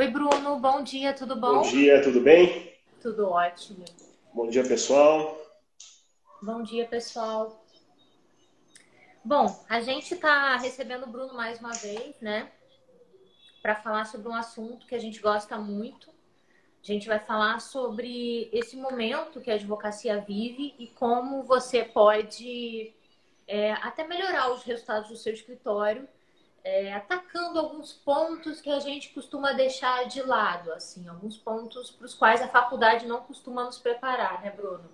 Oi, Bruno. Bom dia, tudo bom? Bom dia, tudo bem? Tudo ótimo. Bom dia, pessoal. Bom dia, pessoal. Bom, a gente está recebendo o Bruno mais uma vez, né? Para falar sobre um assunto que a gente gosta muito. A gente vai falar sobre esse momento que a advocacia vive e como você pode é, até melhorar os resultados do seu escritório é, atacando alguns pontos que a gente costuma deixar de lado, assim, alguns pontos para os quais a faculdade não costuma nos preparar, né, Bruno?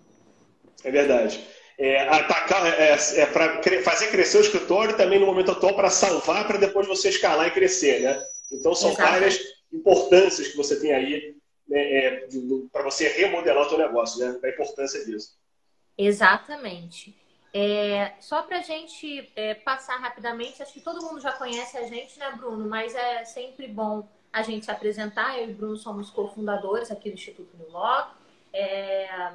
É verdade. É, atacar é, é para fazer crescer o escritório também no momento atual para salvar para depois você escalar e crescer, né? Então são Exato. várias importâncias que você tem aí né, é, para você remodelar o seu negócio, né? A importância disso. Exatamente. É, só para a gente é, passar rapidamente, acho que todo mundo já conhece a gente, né, Bruno? Mas é sempre bom a gente se apresentar. Eu e o Bruno somos cofundadores aqui do Instituto New Law. É,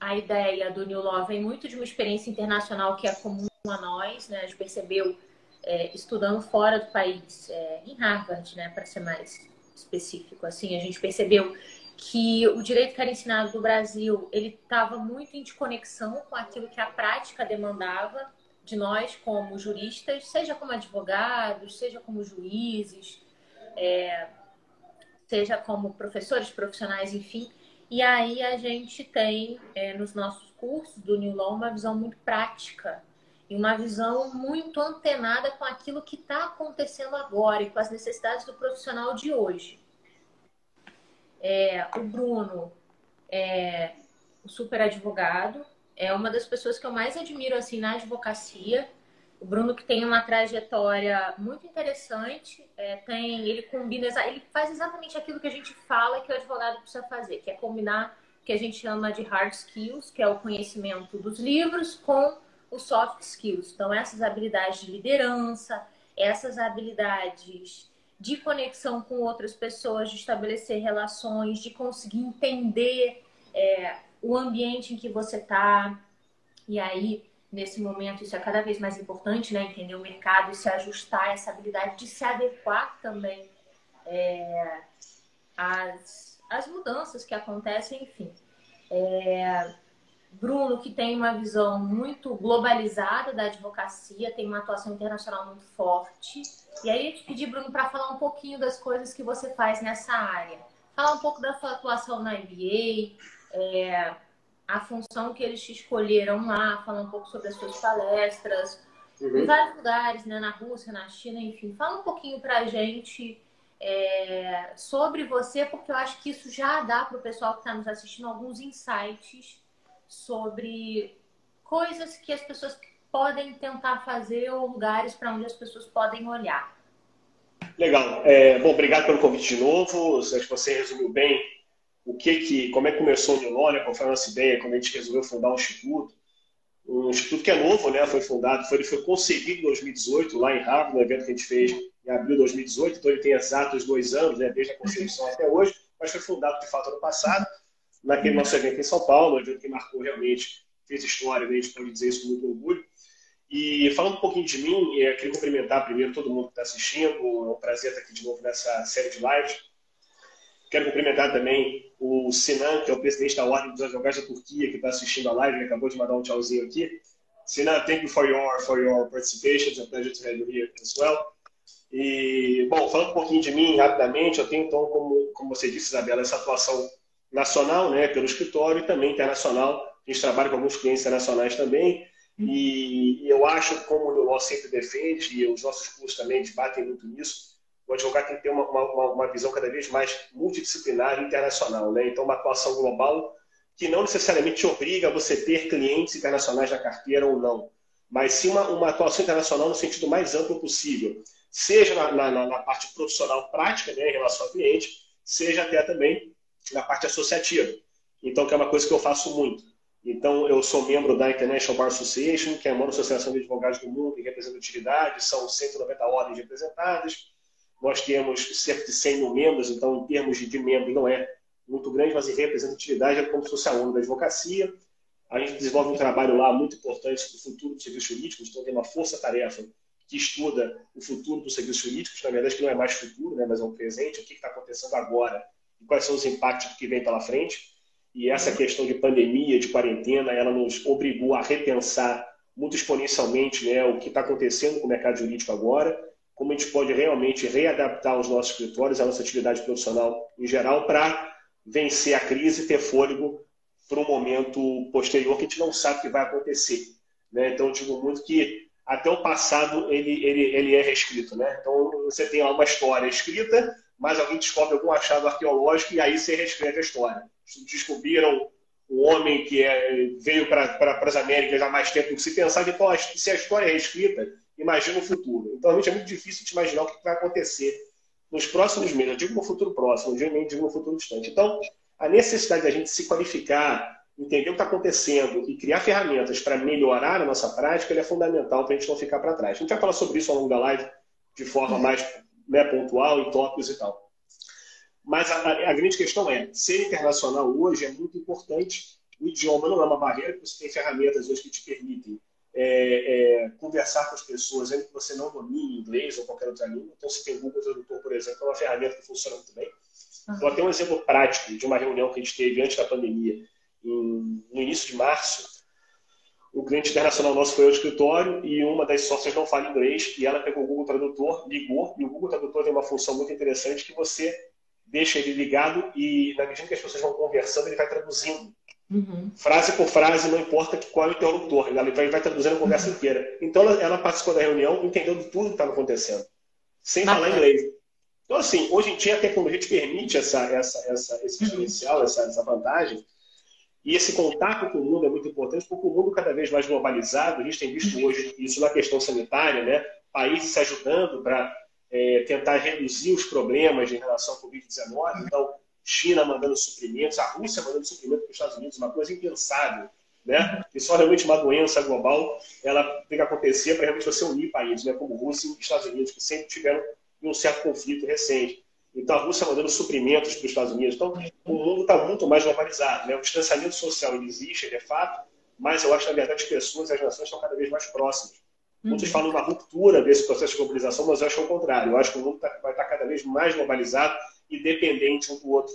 a ideia do New Law vem muito de uma experiência internacional que é comum a nós, né? A gente percebeu é, estudando fora do país, é, em Harvard, né, para ser mais específico. Assim, a gente percebeu que o direito que era ensinado no Brasil ele estava muito em desconexão com aquilo que a prática demandava de nós como juristas, seja como advogados, seja como juízes, é, seja como professores profissionais, enfim. E aí a gente tem é, nos nossos cursos do New Law uma visão muito prática e uma visão muito antenada com aquilo que está acontecendo agora e com as necessidades do profissional de hoje. É, o Bruno é o super advogado, é uma das pessoas que eu mais admiro assim na advocacia. O Bruno que tem uma trajetória muito interessante, é, tem, ele combina, ele faz exatamente aquilo que a gente fala que o advogado precisa fazer, que é combinar o que a gente chama de hard skills, que é o conhecimento dos livros, com os soft skills. Então, essas habilidades de liderança, essas habilidades de conexão com outras pessoas, de estabelecer relações, de conseguir entender é, o ambiente em que você está. E aí, nesse momento, isso é cada vez mais importante, né? Entender o mercado e se ajustar, essa habilidade de se adequar também é, às, às mudanças que acontecem, enfim. É, Bruno, que tem uma visão muito globalizada da advocacia, tem uma atuação internacional muito forte. E aí eu te pedi, Bruno, para falar um pouquinho das coisas que você faz nessa área. Falar um pouco da sua atuação na MBA, é, a função que eles te escolheram lá, falar um pouco sobre as suas palestras, uhum. em vários lugares, né, na Rússia, na China, enfim. Fala um pouquinho para a gente é, sobre você, porque eu acho que isso já dá para o pessoal que está nos assistindo alguns insights sobre coisas que as pessoas podem tentar fazer ou lugares para onde as pessoas podem olhar. Legal. É, bom, obrigado pelo convite de novo. Acho que você resumiu bem o que que, como é que começou o Nilônia, qual foi a nossa ideia quando a gente resolveu fundar um instituto. Um instituto que é novo, né? Foi fundado, foi, ele foi concebido em 2018 lá em Harvard, no evento que a gente fez em abril de 2018. Então ele tem exatos dois anos, né? Desde a concepção até hoje, mas foi fundado de fato ano passado naquele nosso evento em São Paulo, um evento que marcou realmente, fez história, né? a gente pode dizer isso com muito orgulho. E falando um pouquinho de mim, eu queria cumprimentar primeiro todo mundo que está assistindo, é um prazer estar aqui de novo nessa série de lives. Quero cumprimentar também o Sinan, que é o presidente da Ordem dos Advogados da Turquia, que está assistindo a live, ele acabou de mandar um tchauzinho aqui. Sinan, thank you for your, for your participation, it's a pleasure to have you here as well. E, bom, falando um pouquinho de mim rapidamente, eu tenho então, como, como você disse, Isabela, essa atuação nacional, né, pelo escritório, e também internacional. A gente trabalha com alguns clientes internacionais também. E, e eu acho, como o Law sempre defende, e os nossos cursos também debatem muito nisso, o advogado tem que ter uma, uma, uma visão cada vez mais multidisciplinar e internacional. Né? Então, uma atuação global que não necessariamente obriga a você ter clientes internacionais na carteira ou não, mas sim uma, uma atuação internacional no sentido mais amplo possível, seja na, na, na parte profissional prática, né, em relação ao cliente, seja até também na parte associativa. Então, que é uma coisa que eu faço muito. Então, eu sou membro da International Bar Association, que é a maior associação de advogados do mundo em representatividade, são 190 ordens representadas. Nós temos cerca de 100 mil membros, então, em termos de membro, não é muito grande, mas em representatividade é como se fosse a ONU da advocacia. A gente desenvolve um trabalho lá muito importante para o futuro do serviço jurídico, então tem uma força-tarefa que estuda o futuro dos serviços jurídicos, na verdade que não é mais futuro, né, mas é um presente, o que está acontecendo agora quais são os impactos que vem pela frente. E essa questão de pandemia, de quarentena, ela nos obrigou a repensar muito exponencialmente né, o que está acontecendo com o mercado jurídico agora, como a gente pode realmente readaptar os nossos escritórios, a nossa atividade profissional em geral, para vencer a crise e ter fôlego para um momento posterior que a gente não sabe o que vai acontecer. Né? Então, eu digo muito que até o passado ele, ele, ele é reescrito. Né? Então, você tem uma história escrita, mas alguém descobre algum achado arqueológico e aí você reescreve a história. Descobriram um homem que é, veio para pra, as Américas há mais tempo do que se pensava, então se a história é reescrita, imagina o futuro. Então, realmente é muito difícil de imaginar o que vai acontecer nos próximos meses. Eu digo no futuro próximo, eu nem digo no futuro distante. Então, a necessidade da gente se qualificar, entender o que está acontecendo e criar ferramentas para melhorar a nossa prática é fundamental para a gente não ficar para trás. A gente vai falar sobre isso ao longo da live de forma mais né, pontual, em tópicos e tal. Mas a, a, grande questão é, ser internacional hoje é muito importante. O idioma não é uma barreira, você tem ferramentas hoje que te permitem é, é, conversar com as pessoas, ainda que você não domine inglês ou qualquer outra língua. Então, se tem Google Tradutor, por exemplo, é uma ferramenta que funciona muito bem. Uhum. Vou até um exemplo prático de uma reunião que a gente teve antes da pandemia, em, no início de março. O cliente internacional nosso foi ao escritório e uma das sócias não fala inglês e ela pegou o Google Tradutor, ligou, e o Google Tradutor tem uma função muito interessante que você deixa ele ligado e, na medida que as pessoas vão conversando, ele vai traduzindo Uhum. Frase por frase, não importa qual é o interlocutor, ele vai, vai traduzindo a conversa uhum. inteira. Então ela, ela, participou da reunião entendendo tudo que estava acontecendo, sem falar inglês. Então, assim, hoje em dia a tecnologia te permite essa, essa, essa, esse uhum. diferencial, essa, essa vantagem. E esse contato com o mundo é muito importante, porque o mundo cada vez mais globalizado, a gente tem visto uhum. hoje isso na questão sanitária, né? países se ajudando para é, tentar reduzir os problemas em relação ao Covid-19. Então, China mandando suprimentos, a Rússia mandando suprimentos para os Estados Unidos, uma coisa impensável. Né? E só realmente uma doença global ela tem que acontecer para realmente você unir países, né? como Rússia e Estados Unidos, que sempre tiveram um certo conflito recente. Então, a Rússia mandando suprimentos para os Estados Unidos. Então, o mundo está muito mais globalizado. Né? O distanciamento social ele existe, ele é fato, mas eu acho que, na verdade, as pessoas e as nações estão cada vez mais próximas. Muitos uhum. falam uma ruptura desse processo de globalização, mas eu acho o contrário. Eu acho que o mundo tá, vai estar tá cada vez mais globalizado e dependente um do outro.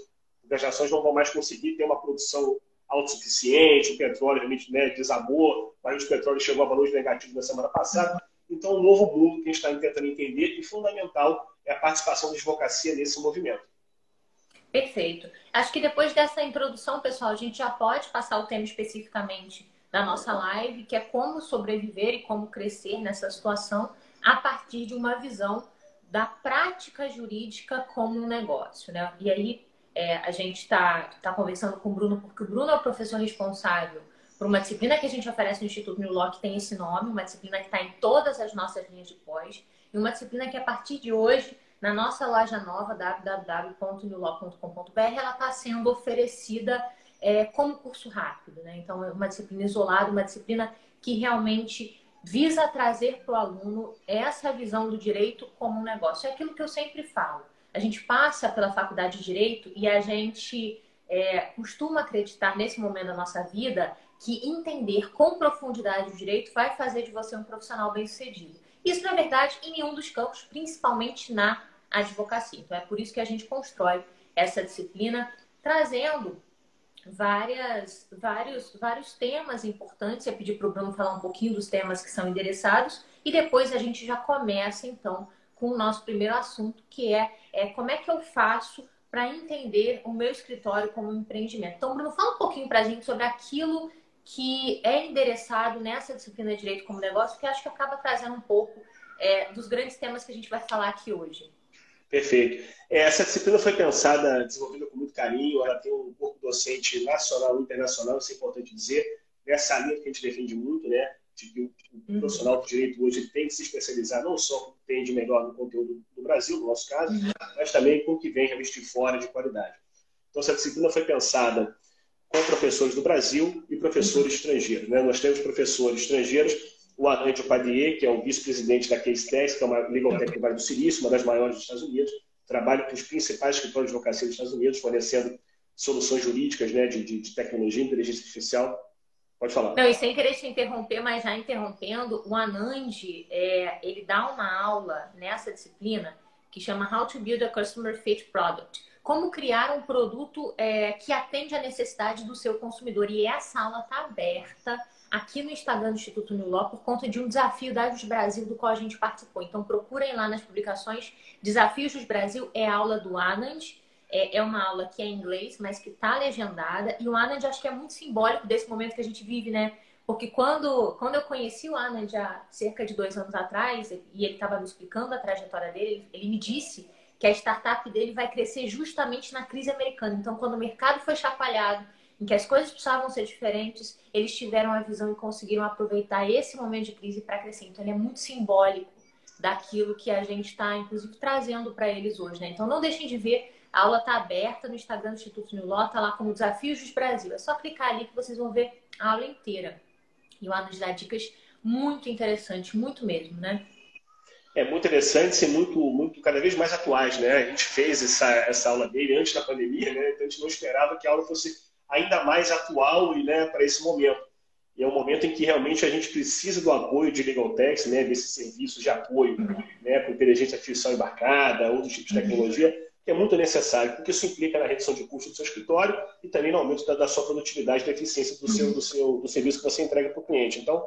As nações não vão mais conseguir ter uma produção autossuficiente, o petróleo realmente né, desabou, o barril de petróleo chegou a valores negativos na semana passada. Então, o um novo mundo que a gente está tentando entender e fundamental é a participação da advocacia nesse movimento. Perfeito. Acho que depois dessa introdução, pessoal, a gente já pode passar o tema especificamente da nossa live, que é como sobreviver e como crescer nessa situação a partir de uma visão da prática jurídica como um negócio, né? E aí é, a gente está tá conversando com o Bruno, porque o Bruno é o professor responsável por uma disciplina que a gente oferece no Instituto New Law, que tem esse nome, uma disciplina que está em todas as nossas linhas de pós, e uma disciplina que a partir de hoje, na nossa loja nova, www.newlaw.com.br, ela está sendo oferecida é, como curso rápido, né? Então, é uma disciplina isolada, uma disciplina que realmente visa trazer para o aluno essa visão do direito como um negócio. É aquilo que eu sempre falo. A gente passa pela faculdade de direito e a gente é, costuma acreditar nesse momento da nossa vida que entender com profundidade o direito vai fazer de você um profissional bem-sucedido. Isso, na verdade, em nenhum dos campos, principalmente na advocacia. Então, é por isso que a gente constrói essa disciplina, trazendo várias, vários, vários temas importantes. Eu pedi para o Bruno falar um pouquinho dos temas que são endereçados e depois a gente já começa, então, com o nosso primeiro assunto, que é, é como é que eu faço para entender o meu escritório como um empreendimento. Então, Bruno, fala um pouquinho para a gente sobre aquilo que é endereçado nessa disciplina de Direito como Negócio, que acho que acaba trazendo um pouco é, dos grandes temas que a gente vai falar aqui hoje. Perfeito. É, essa disciplina foi pensada, desenvolvida com muito carinho, ela tem um corpo docente nacional e internacional, isso é importante dizer, nessa linha que a gente defende muito, né? De que o uhum. profissional de direito hoje tem que se especializar não só com o que tem de melhor no conteúdo do Brasil, no nosso caso, uhum. mas também com o que vem realmente de fora de qualidade. Então, essa disciplina foi pensada com professores do Brasil e professores estrangeiros. Né? Nós temos professores estrangeiros o Arnaldo Padier, que é o vice-presidente da Case Tech, que é uma legal tech do Vale do Silício, uma das maiores dos Estados Unidos, trabalha com os principais escritórios de advocacia dos Estados Unidos, fornecendo soluções jurídicas né, de, de, de tecnologia inteligência artificial Pode falar. Não, e sem querer te interromper, mas já interrompendo, o Anand, é, ele dá uma aula nessa disciplina que chama How to Build a Customer Fit Product. Como criar um produto é, que atende à necessidade do seu consumidor. E essa aula está aberta aqui no Instagram do Instituto New por conta de um desafio da Dados Brasil do qual a gente participou. Então procurem lá nas publicações. Desafios dos Brasil é a aula do Anand. É, é uma aula que é em inglês, mas que está legendada. E o Anand acho que é muito simbólico desse momento que a gente vive, né? Porque quando, quando eu conheci o Anand há cerca de dois anos atrás, e ele estava me explicando a trajetória dele, ele me disse que a startup dele vai crescer justamente na crise americana. Então, quando o mercado foi chacoalhado, em que as coisas precisavam ser diferentes, eles tiveram a visão e conseguiram aproveitar esse momento de crise para crescer. Então, ele é muito simbólico daquilo que a gente está, inclusive, trazendo para eles hoje. Né? Então, não deixem de ver. A aula está aberta no Instagram do Instituto Law, está lá como Desafios dos Brasil. É só clicar ali que vocês vão ver a aula inteira. E o Ana dá dicas muito interessantes, muito mesmo, né? É muito interessante e muito, muito, cada vez mais atuais, né? A gente fez essa, essa aula dele antes da pandemia, né? Então a gente não esperava que a aula fosse ainda mais atual e né, para esse momento. E é um momento em que realmente a gente precisa do apoio de Legal Tex, né, desses serviços de apoio, né, com inteligência artificial embarcada, outros tipos de tecnologia, que é muito necessário, porque isso implica na redução de custos do seu escritório e também no aumento da, da sua produtividade, da eficiência do seu, do seu do serviço que você entrega para o cliente. Então,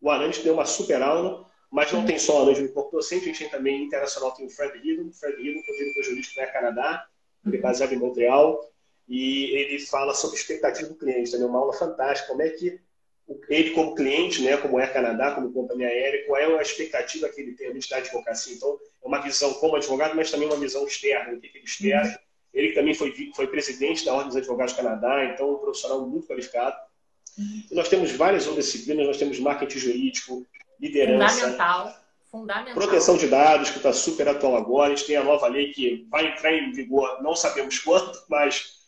o Anand deu uma super aula, mas não tem só o Anand no corpo docente, a gente tem também internacional, tem o Fred Hidden, Fred Hidden, que é o diretor jurídico da Canadá, ele é baseado em Montreal, e ele fala sobre expectativa do cliente, também uma aula fantástica, como é que ele como cliente, né, como é Canadá, como companhia aérea, qual é a expectativa que ele tem? A da advocacia. Então, é uma visão como advogado, mas também uma visão externa, o que ele espera. Ele também foi, foi presidente da Ordem dos Advogados do Canadá, então um profissional muito qualificado. E nós temos várias outras disciplinas, nós temos marketing jurídico, liderança. Fundamental. Fundamental. Proteção de dados, que está super atual agora. A gente tem a nova lei que vai entrar em vigor, não sabemos quando, mas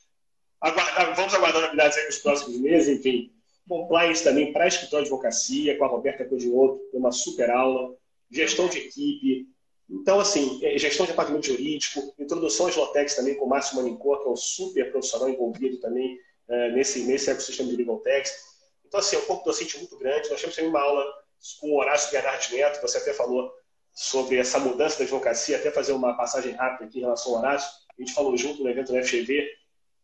aguardar, vamos aguardar novidades aí nos próximos meses, enfim. Compliance também para escritório de advocacia, com a Roberta Codinoto, uma super aula. Gestão de equipe. Então, assim, é, gestão de departamento jurídico, introdução de Lotex também com o Márcio Manicor, que é um super profissional envolvido também é, nesse, nesse ecossistema de Legal Text. Então, assim, é um corpo docente muito grande. Nós temos também uma aula com o Horácio Bernardi Neto, você até falou sobre essa mudança da advocacia, até fazer uma passagem rápida aqui em relação ao Horácio. A gente falou junto no evento da FGV,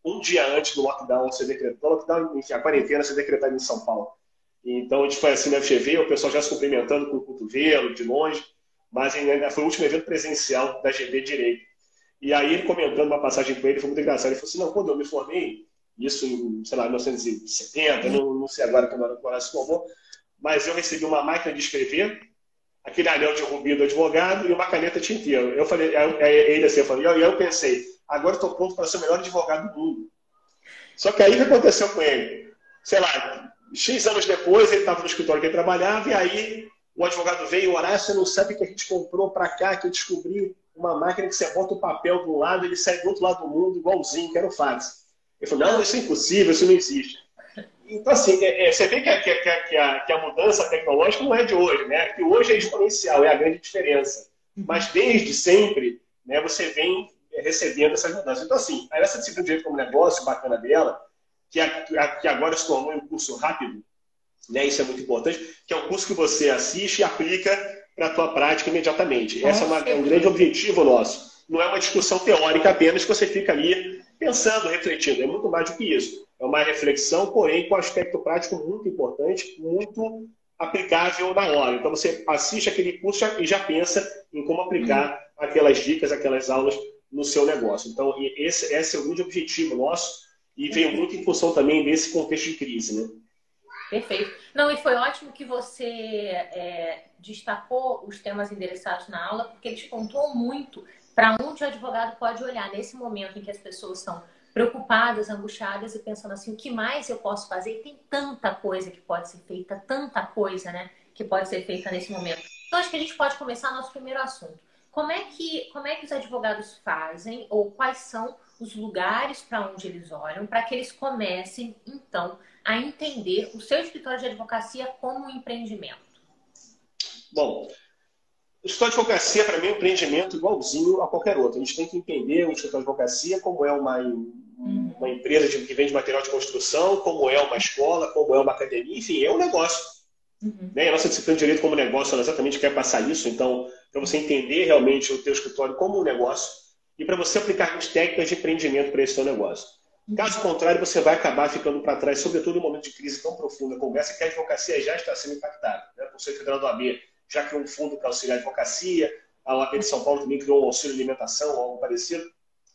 um dia antes do lockdown ser decretado, lockdown, enfim, a quarentena ser decretada em São Paulo. Então a gente foi assim na FGV, o pessoal já se cumprimentando com o cotovelo, de longe, mas ainda foi o último evento presencial da GB Direito. E aí ele comentando uma passagem com ele, foi muito engraçado. Ele falou assim: não, quando eu me formei, isso em, sei lá, 1970, não, não sei agora quando o Horácio formou, mas eu recebi uma máquina de escrever, aquele anel de rubi do advogado e uma caneta tinteiro. Eu falei, ele assim, eu falei, e aí eu pensei, agora estou pronto para ser o melhor advogado do mundo. Só que aí o que aconteceu com ele? Sei lá, X anos depois, ele estava no escritório que ele trabalhava, e aí o advogado veio, Horácio, você não sabe que a gente comprou para cá, que eu descobri uma máquina que você bota o papel de um lado, ele sai do outro lado do mundo, igualzinho, que era o fax. Ele falou, não, isso é impossível, isso não existe. Então, assim, é, é, você vê que a, que, a, que, a, que a mudança tecnológica não é de hoje, né? Que hoje é exponencial, é a grande diferença. Mas desde sempre, né, você vem recebendo essas mudanças. Então, assim, essa disciplina de direito como negócio, bacana dela, que, a, que agora se tornou um curso rápido, né, isso é muito importante, que é um curso que você assiste e aplica para a tua prática imediatamente. Esse é, uma, é um grande objetivo nosso. Não é uma discussão teórica apenas que você fica ali pensando, refletindo. É muito mais do que isso. É uma reflexão, porém, com aspecto prático muito importante, muito aplicável na hora. Então, você assiste aquele curso e já pensa em como aplicar uhum. aquelas dicas, aquelas aulas no seu negócio. Então, esse, esse é o grande objetivo nosso e veio muito em função também desse contexto de crise, né? Perfeito. Não, e foi ótimo que você é, destacou os temas endereçados na aula, porque eles pontuam muito para onde o advogado pode olhar nesse momento em que as pessoas estão preocupadas, angustiadas e pensando assim, o que mais eu posso fazer? E tem tanta coisa que pode ser feita, tanta coisa, né, que pode ser feita nesse momento. Então, acho que a gente pode começar nosso primeiro assunto. Como é que, como é que os advogados fazem ou quais são os lugares para onde eles olham para que eles comecem, então, a entender o seu escritório de advocacia como um empreendimento? Bom, escritório de advocacia, para mim, é um empreendimento igualzinho a qualquer outro. A gente tem que entender o escritório de advocacia como é uma, uma empresa de, que vende material de construção, como é uma escola, como é uma academia, enfim, é um negócio. Uhum. Né? A nossa disciplina de direito como negócio, ela exatamente quer passar isso. Então, para você entender realmente o teu escritório como um negócio e para você aplicar as técnicas de empreendimento para esse seu negócio. Uhum. Caso contrário, você vai acabar ficando para trás, sobretudo em um momento de crise tão profunda como essa, que a advocacia já está sendo impactada. Né? O Conselho Federal do AB já criou um fundo para auxiliar a advocacia, a OAB de São Paulo também criou um auxílio alimentação, algo parecido,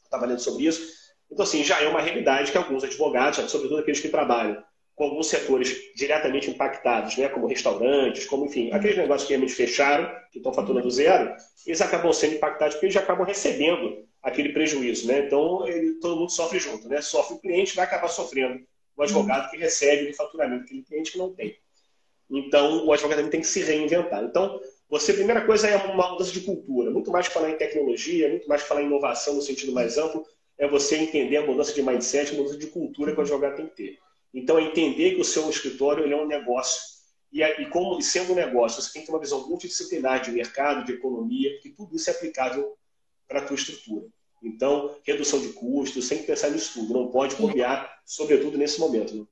estava lendo sobre isso. Então, assim, já é uma realidade que alguns advogados, sobretudo aqueles que trabalham com alguns setores diretamente impactados, né, como restaurantes, como, enfim, aqueles negócios que realmente fecharam, que estão faturando zero, eles acabam sendo impactados porque eles acabam recebendo aquele prejuízo. Né? Então, ele, todo mundo sofre junto. Né? Sofre o cliente, vai acabar sofrendo o advogado que recebe o faturamento aquele cliente que não tem. Então, o advogado também tem que se reinventar. Então, você, a primeira coisa é uma mudança de cultura. Muito mais que falar em tecnologia, muito mais que falar em inovação no sentido mais amplo, é você entender a mudança de mindset, a mudança de cultura que o advogado tem que ter. Então, é entender que o seu escritório ele é um negócio. E, e como sendo um negócio, você tem que ter uma visão multidisciplinar de mercado, de economia, porque tudo isso é aplicável para a tua estrutura. Então, redução de custos, tem que pensar nisso tudo. Não pode copiar, sobretudo nesse momento. Né?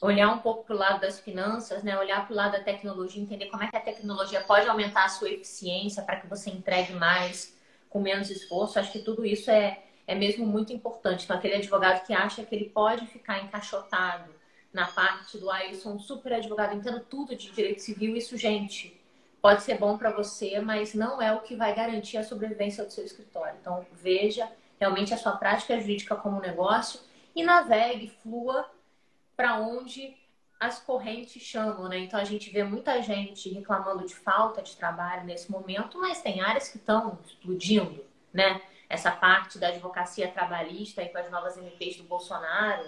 Olhar um pouco para o lado das finanças, né? olhar para o lado da tecnologia, entender como é que a tecnologia pode aumentar a sua eficiência para que você entregue mais com menos esforço. Acho que tudo isso é, é mesmo muito importante. Então, aquele advogado que acha que ele pode ficar encaixotado na parte do ah, eu sou um super advogado, entendo tudo de direito civil, isso, gente, pode ser bom para você, mas não é o que vai garantir a sobrevivência do seu escritório. Então, veja realmente a sua prática jurídica como negócio e navegue, flua para onde as correntes chamam, né? Então a gente vê muita gente reclamando de falta de trabalho nesse momento, mas tem áreas que estão explodindo, né? essa parte da advocacia trabalhista e com as novas MPs do Bolsonaro,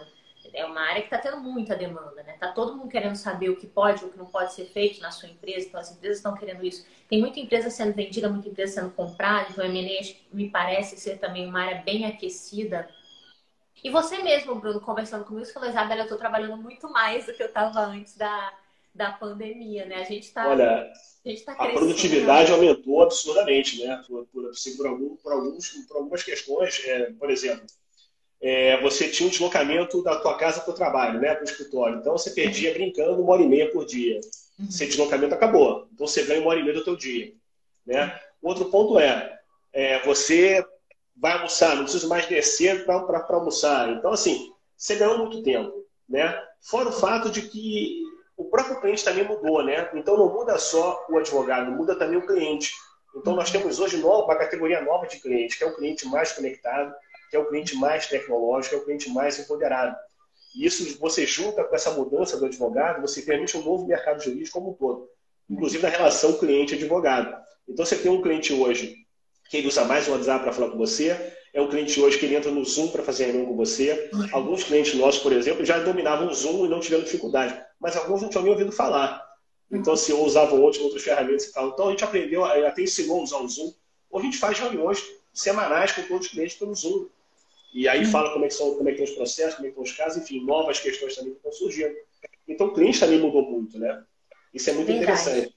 é uma área que está tendo muita demanda, né? Tá todo mundo querendo saber o que pode ou o que não pode ser feito na sua empresa, então as empresas estão querendo isso. Tem muita empresa sendo vendida, muita empresa sendo comprada, então a M&A me parece ser também uma área bem aquecida. E você mesmo, Bruno, conversando comigo, você falou, Isabela, eu estou trabalhando muito mais do que eu estava antes da, da pandemia, né? A gente está Olha, a, gente tá a produtividade aumentou absurdamente, né? Por, por, assim, por, algum, por, alguns, por algumas questões. É, por exemplo, é, você tinha um deslocamento da tua casa para o trabalho, né? Para o escritório. Então, você perdia brincando uma hora e meia por dia. Uhum. Esse deslocamento acabou. Então, você ganha uma hora e meia do teu dia. Né? Outro ponto é, é você vai almoçar, não precisa mais descer para almoçar. Então, assim, você ganhou muito tempo. Né? Fora o fato de que o próprio cliente também mudou, né? Então não muda só o advogado, muda também o cliente. Então nós temos hoje uma categoria nova de cliente, que é o cliente mais conectado, que é o cliente mais tecnológico, é o cliente mais empoderado. E isso você junta com essa mudança do advogado, você permite um novo mercado jurídico como um todo, inclusive na relação cliente-advogado. Então você tem um cliente hoje que ele usa mais o WhatsApp para falar com você, é um cliente hoje que ele entra no Zoom para fazer reunião com você. Alguns clientes nossos, por exemplo, já dominavam o Zoom e não tiveram dificuldade, mas alguns não tinham nem ouvido falar. Então, se assim, usavam outros, outras ferramentas e tal. Então, a gente aprendeu, até ensinou a usar o Zoom. Ou a gente faz reuniões semanais com todos os clientes pelo Zoom. E aí fala como é que, são, como é que os processos, como é que estão os casos, enfim, novas questões também que estão surgindo. Então, o cliente também mudou muito, né? Isso é muito Verdade. interessante.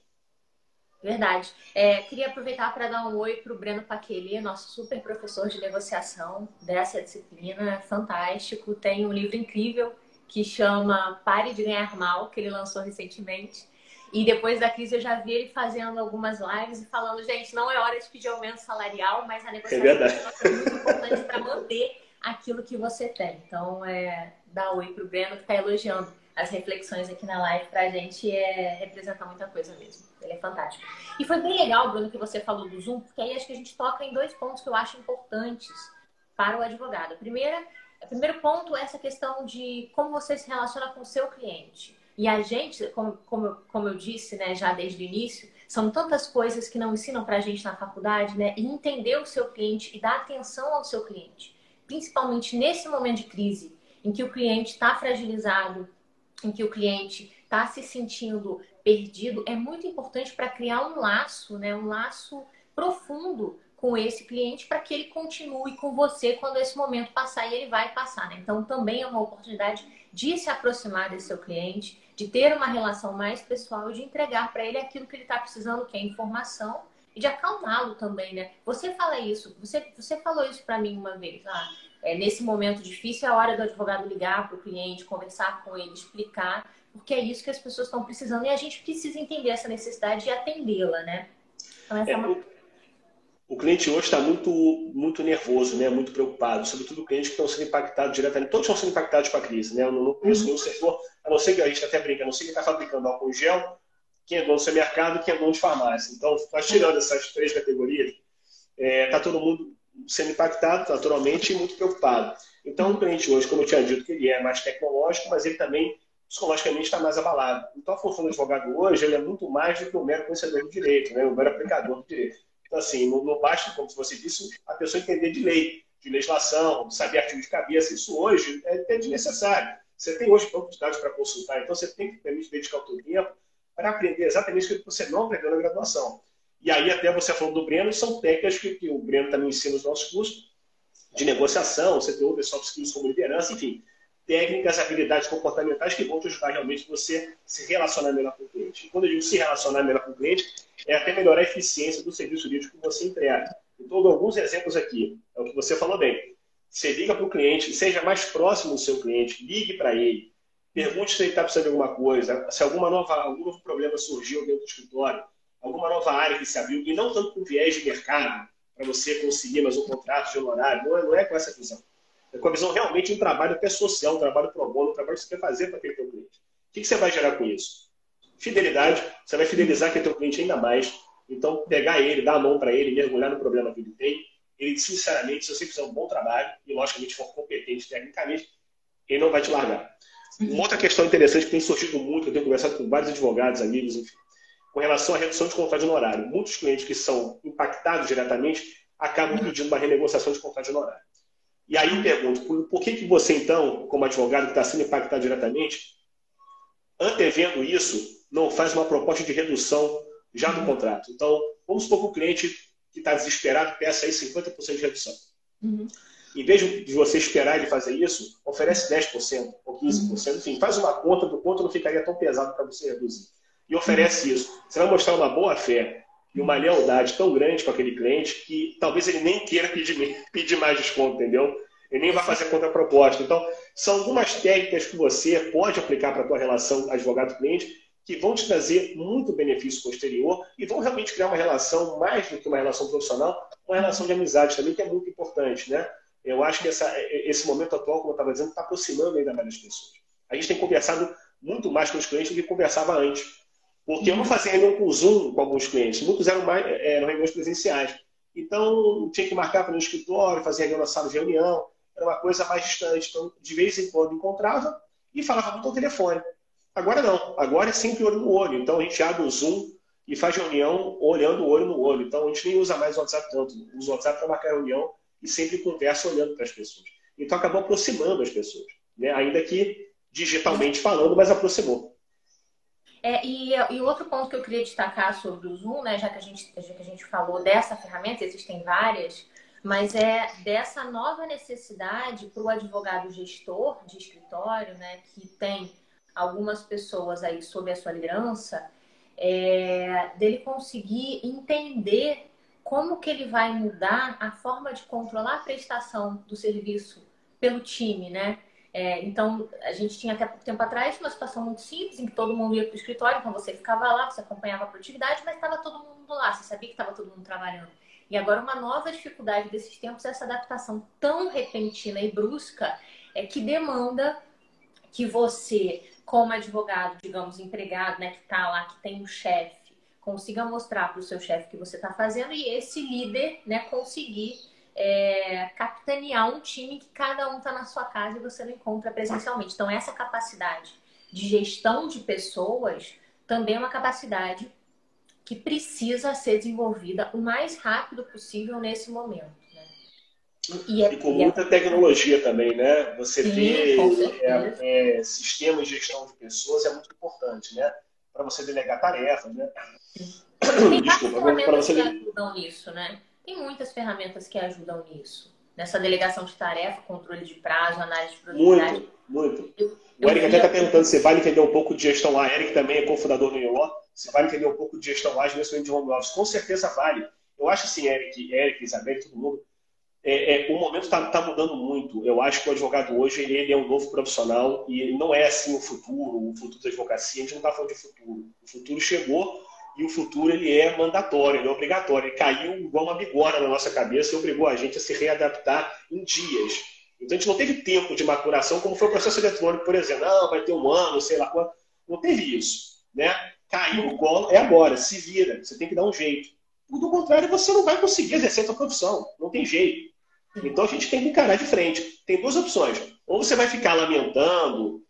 Verdade. É, queria aproveitar para dar um oi para o Breno Paqueli, nosso super professor de negociação dessa disciplina, fantástico. Tem um livro incrível que chama Pare de Ganhar Mal, que ele lançou recentemente. E depois da crise eu já vi ele fazendo algumas lives e falando, gente, não é hora de pedir aumento salarial, mas a negociação é, é muito importante para manter aquilo que você tem. Então, é, dá oi para o Breno que está elogiando as reflexões aqui na live para a gente é, representa muita coisa mesmo. Ele é fantástico. E foi bem legal, Bruno, que você falou do Zoom, porque aí acho que a gente toca em dois pontos que eu acho importantes para o advogado. Primeira, o primeiro ponto é essa questão de como você se relaciona com o seu cliente. E a gente, como, como, como eu disse né, já desde o início, são tantas coisas que não ensinam para a gente na faculdade, né? E entender o seu cliente e dar atenção ao seu cliente. Principalmente nesse momento de crise, em que o cliente está fragilizado, em que o cliente está se sentindo perdido, é muito importante para criar um laço, né? um laço profundo com esse cliente para que ele continue com você quando esse momento passar e ele vai passar. Né? Então, também é uma oportunidade de se aproximar desse seu cliente, de ter uma relação mais pessoal, de entregar para ele aquilo que ele está precisando, que é informação, e de acalmá-lo também, né? Você fala isso, você, você falou isso para mim uma vez, ah, é, nesse momento difícil é a hora do advogado ligar para o cliente, conversar com ele, explicar, porque é isso que as pessoas estão precisando e a gente precisa entender essa necessidade e atendê-la, né? Então, essa é, é uma... o, cliente hoje está muito, muito nervoso, né? muito preocupado, sobretudo clientes que estão sendo impactados diretamente. Todos estão sendo impactados com a crise. Né? Eu não conheço uhum. nenhum setor, a não ser que a gente até brinca, a não ser que está fabricando álcool gel, quem é dono do mercado, quem é dono de farmácia. Então, nós tirando essas três categorias, está é, tá todo mundo sendo impactado naturalmente e muito preocupado. Então, o cliente hoje, como eu tinha dito, que ele é mais tecnológico, mas ele também psicologicamente está mais abalado. Então, a função do advogado hoje ele é muito mais do que o mero conhecedor do direito, né? o mero aplicador do direito. Então, assim, não, não basta, como você disse, a pessoa entender de lei, de legislação, saber artigo de cabeça. Isso hoje é, é desnecessário. Você tem hoje banco de dados para consultar, então você tem que permitir dedicar o seu tempo para aprender exatamente o que você não aprendeu na graduação. E aí, até você falou do Breno, são técnicas que, que o Breno também ensina nos nossos cursos, de negociação, você tem outras soft skills como liderança, enfim, técnicas, habilidades comportamentais que vão te ajudar realmente você se relacionar melhor com o cliente. E quando eu digo se relacionar melhor com o cliente, é até melhorar a eficiência do serviço jurídico que você entrega. Então, alguns exemplos aqui. É o que você falou bem. Você liga para o cliente, seja mais próximo do seu cliente, ligue para ele, pergunte se ele está precisando de alguma coisa, se alguma nova, algum novo problema surgiu dentro do escritório, alguma nova área que se abriu, e não tanto com viés de mercado, para você conseguir mais um contrato de honorário, não é, não é com essa visão. É com a visão realmente de um trabalho até social, um trabalho pro bono, um trabalho que você quer fazer para aquele teu cliente. O que, que você vai gerar com isso? Fidelidade, você vai fidelizar aquele teu cliente ainda mais. Então, pegar ele, dar a mão para ele, mergulhar no problema que ele tem. Ele, sinceramente, se você fizer um bom trabalho e, logicamente, for competente tecnicamente, ele não vai te largar. Uma outra questão interessante que tem surgido muito, eu tenho conversado com vários advogados, amigos, enfim, com relação à redução de contrato de honorário. Muitos clientes que são impactados diretamente acabam pedindo uma renegociação de contrato de honorário. E aí eu pergunto, por, que, que você, então, como advogado que está sendo impactado diretamente, antevendo isso, não faz uma proposta de redução já do contrato? Então, vamos supor que o cliente que está desesperado peça aí 50% de redução. Uhum. Em vez de você esperar ele fazer isso, oferece 10% ou 15%, enfim, faz uma conta do quanto não ficaria tão pesado para você reduzir. E oferece isso. Você vai mostrar uma boa fé e uma lealdade tão grande com aquele cliente que talvez ele nem queira pedir, pedir mais desconto, entendeu? Ele nem vai fazer contraproposta. Então, são algumas técnicas que você pode aplicar para a tua relação advogado-cliente que vão te trazer muito benefício posterior e vão realmente criar uma relação, mais do que uma relação profissional, uma relação de amizade também, que é muito importante, né? Eu acho que essa, esse momento atual, como eu estava dizendo, está aproximando ainda mais as pessoas. A gente tem conversado muito mais com os clientes do que conversava antes. Porque eu não fazia reunião com Zoom com alguns clientes, muitos eram, mais, eram reuniões presenciais. Então, tinha que marcar para no escritório, fazer reunião na sala de reunião, era uma coisa mais distante. Então, de vez em quando encontrava e falava muito ao telefone. Agora não, agora é sempre olho no olho. Então, a gente abre o Zoom e faz reunião olhando o olho no olho. Então, a gente nem usa mais o WhatsApp tanto. Usa o WhatsApp para marcar reunião e sempre conversa olhando para as pessoas. Então, acabou aproximando as pessoas. Né? Ainda que digitalmente falando, mas aproximou. É, e, e outro ponto que eu queria destacar sobre o Zoom, né, já que a gente, já que a gente falou dessa ferramenta, existem várias, mas é dessa nova necessidade para o advogado gestor de escritório, né, que tem algumas pessoas aí sob a sua liderança, é, dele conseguir entender como que ele vai mudar a forma de controlar a prestação do serviço pelo time, né? É, então, a gente tinha até pouco tempo atrás uma situação muito simples, em que todo mundo ia para o escritório, então você ficava lá, você acompanhava a produtividade, mas estava todo mundo lá, você sabia que estava todo mundo trabalhando. E agora, uma nova dificuldade desses tempos é essa adaptação tão repentina e brusca é que demanda que você, como advogado, digamos, empregado, né, que está lá, que tem um chefe, consiga mostrar para o seu chefe que você está fazendo e esse líder, né, conseguir é, capitanear um time que cada um está na sua casa e você não encontra presencialmente. Então, essa capacidade de gestão de pessoas também é uma capacidade que precisa ser desenvolvida o mais rápido possível nesse momento. Né? E, é, e, com muita é... tecnologia também, né? Você Sim, ter é, é, sistemas de gestão de pessoas é muito importante, né? Para você delegar tarefas, né? Tem Desculpa, para você que ajudam nisso, né? Tem muitas ferramentas que ajudam nisso. Nessa delegação de tarefa, controle de prazo, análise de produtividade. Muito, muito. Eu, o Eric até está perguntando se vale entender um pouco de gestão lá. Eric também é cofundador do IO. se vai entender um pouco de gestão nesse momento de home office. Com certeza vale. Eu acho assim, Eric, Eric Isabel, todo mundo, é, é, o momento está tá mudando muito. Eu acho que o advogado hoje ele, é um novo profissional e ele não é assim o futuro, o futuro da advocacia. A gente não está falando de futuro. O futuro chegou e o futuro ele é mandatório, ele é obrigatório. Ele caiu igual uma bigorna na nossa cabeça e obrigou a gente a se readaptar em dias. Então a gente não teve tempo de maturação, como foi o processo eletrônico, por exemplo. Não, vai ter um ano, sei lá quanto. Não teve isso. Né? Caiu no colo, é agora, se vira, você tem que dar um jeito. Do contrário, você não vai conseguir exercer a sua profissão. Não tem jeito. Então a gente tem que encarar de frente. Tem duas opções. Ou você vai ficar lamentando,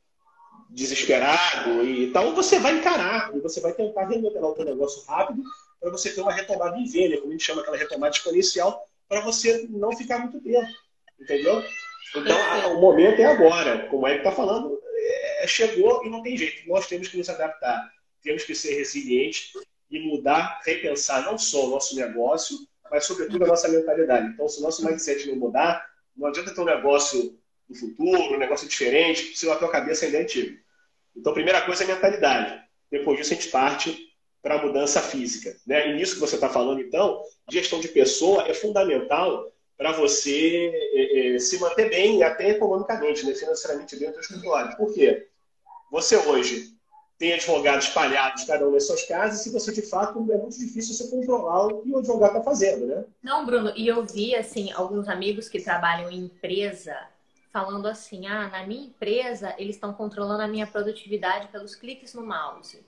desesperado e tal, você vai encarar e você vai tentar remodelar o seu negócio rápido para você ter uma retomada em V, né? como a gente chama aquela retomada exponencial, para você não ficar muito tempo. Entendeu? Então, o momento é agora. Como é que está falando, é, chegou e não tem jeito. Nós temos que nos adaptar. Temos que ser resilientes e mudar, repensar não só o nosso negócio, mas sobretudo a nossa mentalidade. Então, se o nosso mindset não mudar, não adianta ter um negócio no futuro, um negócio diferente, se a tua cabeça ainda é antiga. Então, a primeira coisa é a mentalidade. Depois disso, a gente parte para a mudança física. Né? E nisso que você está falando, então, gestão de pessoa é fundamental para você é, é, se manter bem, até economicamente, né? financeiramente dentro do escritório. Por quê? Você hoje tem advogados espalhados, cada um nas suas casas, e você, de fato, é muito difícil você controlar o que o advogado está fazendo, né? Não, Bruno, e eu vi, assim, alguns amigos que trabalham em empresa falando assim, ah, na minha empresa eles estão controlando a minha produtividade pelos cliques no mouse.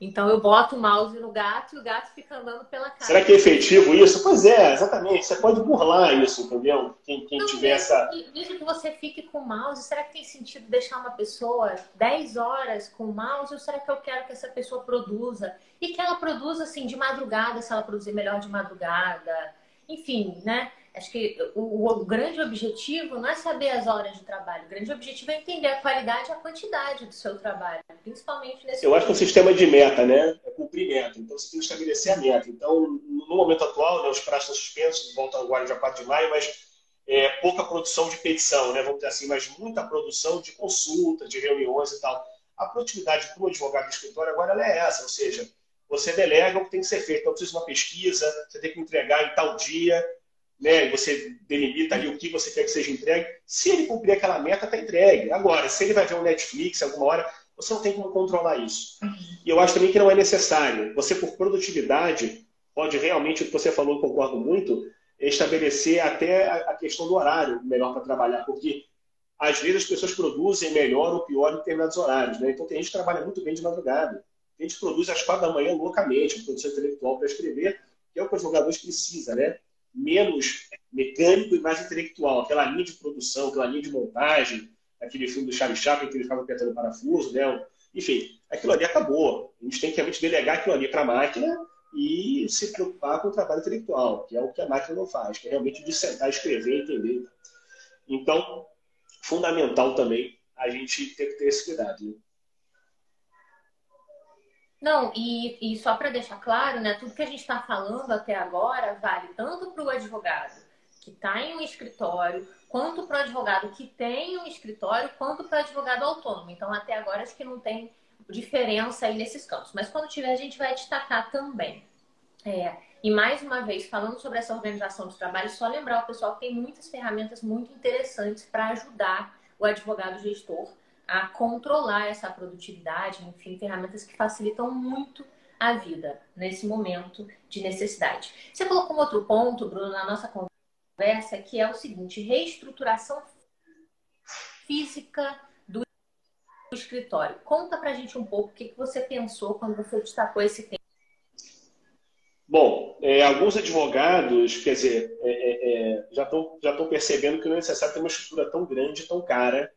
Então eu boto o mouse no gato e o gato fica andando pela casa. Será que é efetivo isso? Pois é, exatamente. Você pode burlar isso, entendeu? Quem, quem tiver essa. Mesmo que você fique com o mouse, será que tem sentido deixar uma pessoa 10 horas com o mouse? Ou será que eu quero que essa pessoa produza? E que ela produza assim de madrugada, se ela produzir melhor de madrugada. Enfim, né? Acho que o, o, grande objetivo não é saber as horas de trabalho. O grande objetivo é entender a qualidade e a quantidade do seu trabalho, principalmente nesse. Eu momento. acho que o sistema de meta, né? É cumprir meta. Então você tem que estabelecer a meta. Então, no momento atual, né, os prazos estão suspensos, voltam agora dia 4 de maio, mas é, pouca produção de petição, né? Vamos dizer assim, mas muita produção de consulta, de reuniões e tal. A produtividade para o advogado de escritório agora é essa, ou seja, você delega o que tem que ser feito. Então, precisa de uma pesquisa, você tem que entregar em tal dia né, você delimita ali o que você quer que seja entregue. Se ele cumprir aquela meta, está entregue. Agora, se ele vai ver um Netflix alguma hora, você não tem como controlar isso. E eu acho também que não é necessário. Você, por produtividade, pode realmente, o que você falou, concordo muito, estabelecer até a questão do horário melhor para trabalhar, porque às vezes as pessoas produzem melhor ou pior em determinados horários. Né? Então, tem gente que trabalha muito bem de madrugada. A gente produz às quatro da manhã loucamente, produção intelectual para escrever, que é o que os jogadores precisam, né? Menos mecânico e mais intelectual. Aquela linha de produção, aquela linha de montagem, aquele filme do Charlie Chaplin que ele ficava apertando parafuso, né? Enfim, aquilo ali acabou. A gente tem que realmente delegar aquilo ali para a máquina e se preocupar com o trabalho intelectual, que é o que a máquina não faz, que é realmente de sentar, escrever, entender. Então, fundamental também a gente ter que ter esse cuidado. Né? Não, e, e só para deixar claro, né, tudo que a gente está falando até agora vale tanto para o advogado que está em um escritório, quanto para o advogado que tem um escritório, quanto para o advogado autônomo. Então, até agora, acho que não tem diferença aí nesses campos. Mas quando tiver, a gente vai destacar também. É, e mais uma vez, falando sobre essa organização dos trabalhos, só lembrar o pessoal que tem muitas ferramentas muito interessantes para ajudar o advogado gestor a controlar essa produtividade, enfim, ferramentas que facilitam muito a vida nesse momento de necessidade. Você colocou um outro ponto, Bruno, na nossa conversa, que é o seguinte: reestruturação física do escritório. Conta pra gente um pouco o que você pensou quando você destacou esse tema. Bom, é, alguns advogados, quer dizer, é, é, é já estão já percebendo que não é necessário ter uma estrutura tão grande, tão cara,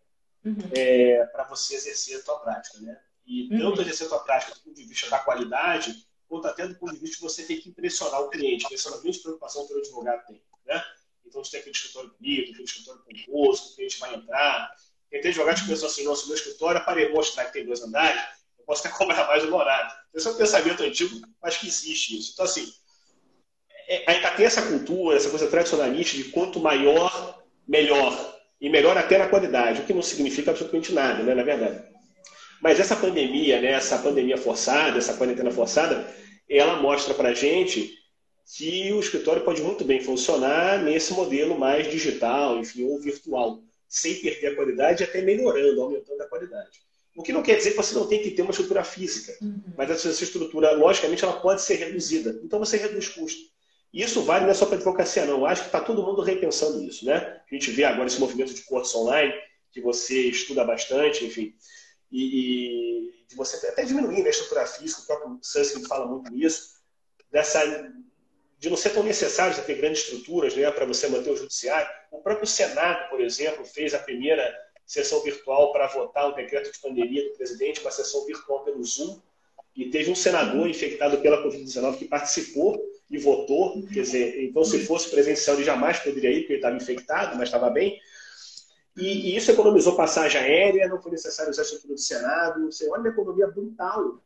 uhum. é, para você exercer a tua prática, né? E uhum. tanto exercer a tua prática do ponto de vista da qualidade, quanto até do ponto de vista de você ter que impressionar o cliente, que essa é uma grande preocupação que o advogado tem, né? Então, você tem aquele escritório bonito, aquele escritório pomposo, que o cliente vai entrar. Tem advogado que pensou assim, nossa, meu escritório, para mostrar que tem dois andares, eu posso até cobrar mais uma horário. Esse é um pensamento antigo, mas que existe isso. Então, assim, é, ainda tem essa cultura, essa coisa tradicionalista de quanto maior, melhor e melhor até na qualidade, o que não significa absolutamente nada, né, na verdade. Mas essa pandemia, né, essa pandemia forçada, essa quarentena forçada, ela mostra para a gente que o escritório pode muito bem funcionar nesse modelo mais digital, enfim, ou virtual, sem perder a qualidade e até melhorando, aumentando a qualidade. O que não quer dizer que você não tem que ter uma estrutura física, uhum. mas essa estrutura, logicamente, ela pode ser reduzida. Então você reduz custo. Isso vale não é só para a advocacia, não. Eu acho que está todo mundo repensando isso, né? A gente vê agora esse movimento de cursos online, que você estuda bastante, enfim, e, e de você até diminuir né, a estrutura física, o próprio Susskind fala muito nisso, dessa de não ser tão necessário ter grandes estruturas né, para você manter o judiciário. O próprio Senado, por exemplo, fez a primeira sessão virtual para votar o decreto de pandemia do presidente, uma sessão virtual pelo Zoom, e teve um senador infectado pela Covid-19 que participou e votou. Quer dizer, então, se fosse presencial, ele jamais poderia ir, porque ele estava infectado, mas estava bem. E, e, isso economizou passagem aérea, não foi necessário usar a estrutura do Senado. Você olha uma economia brutal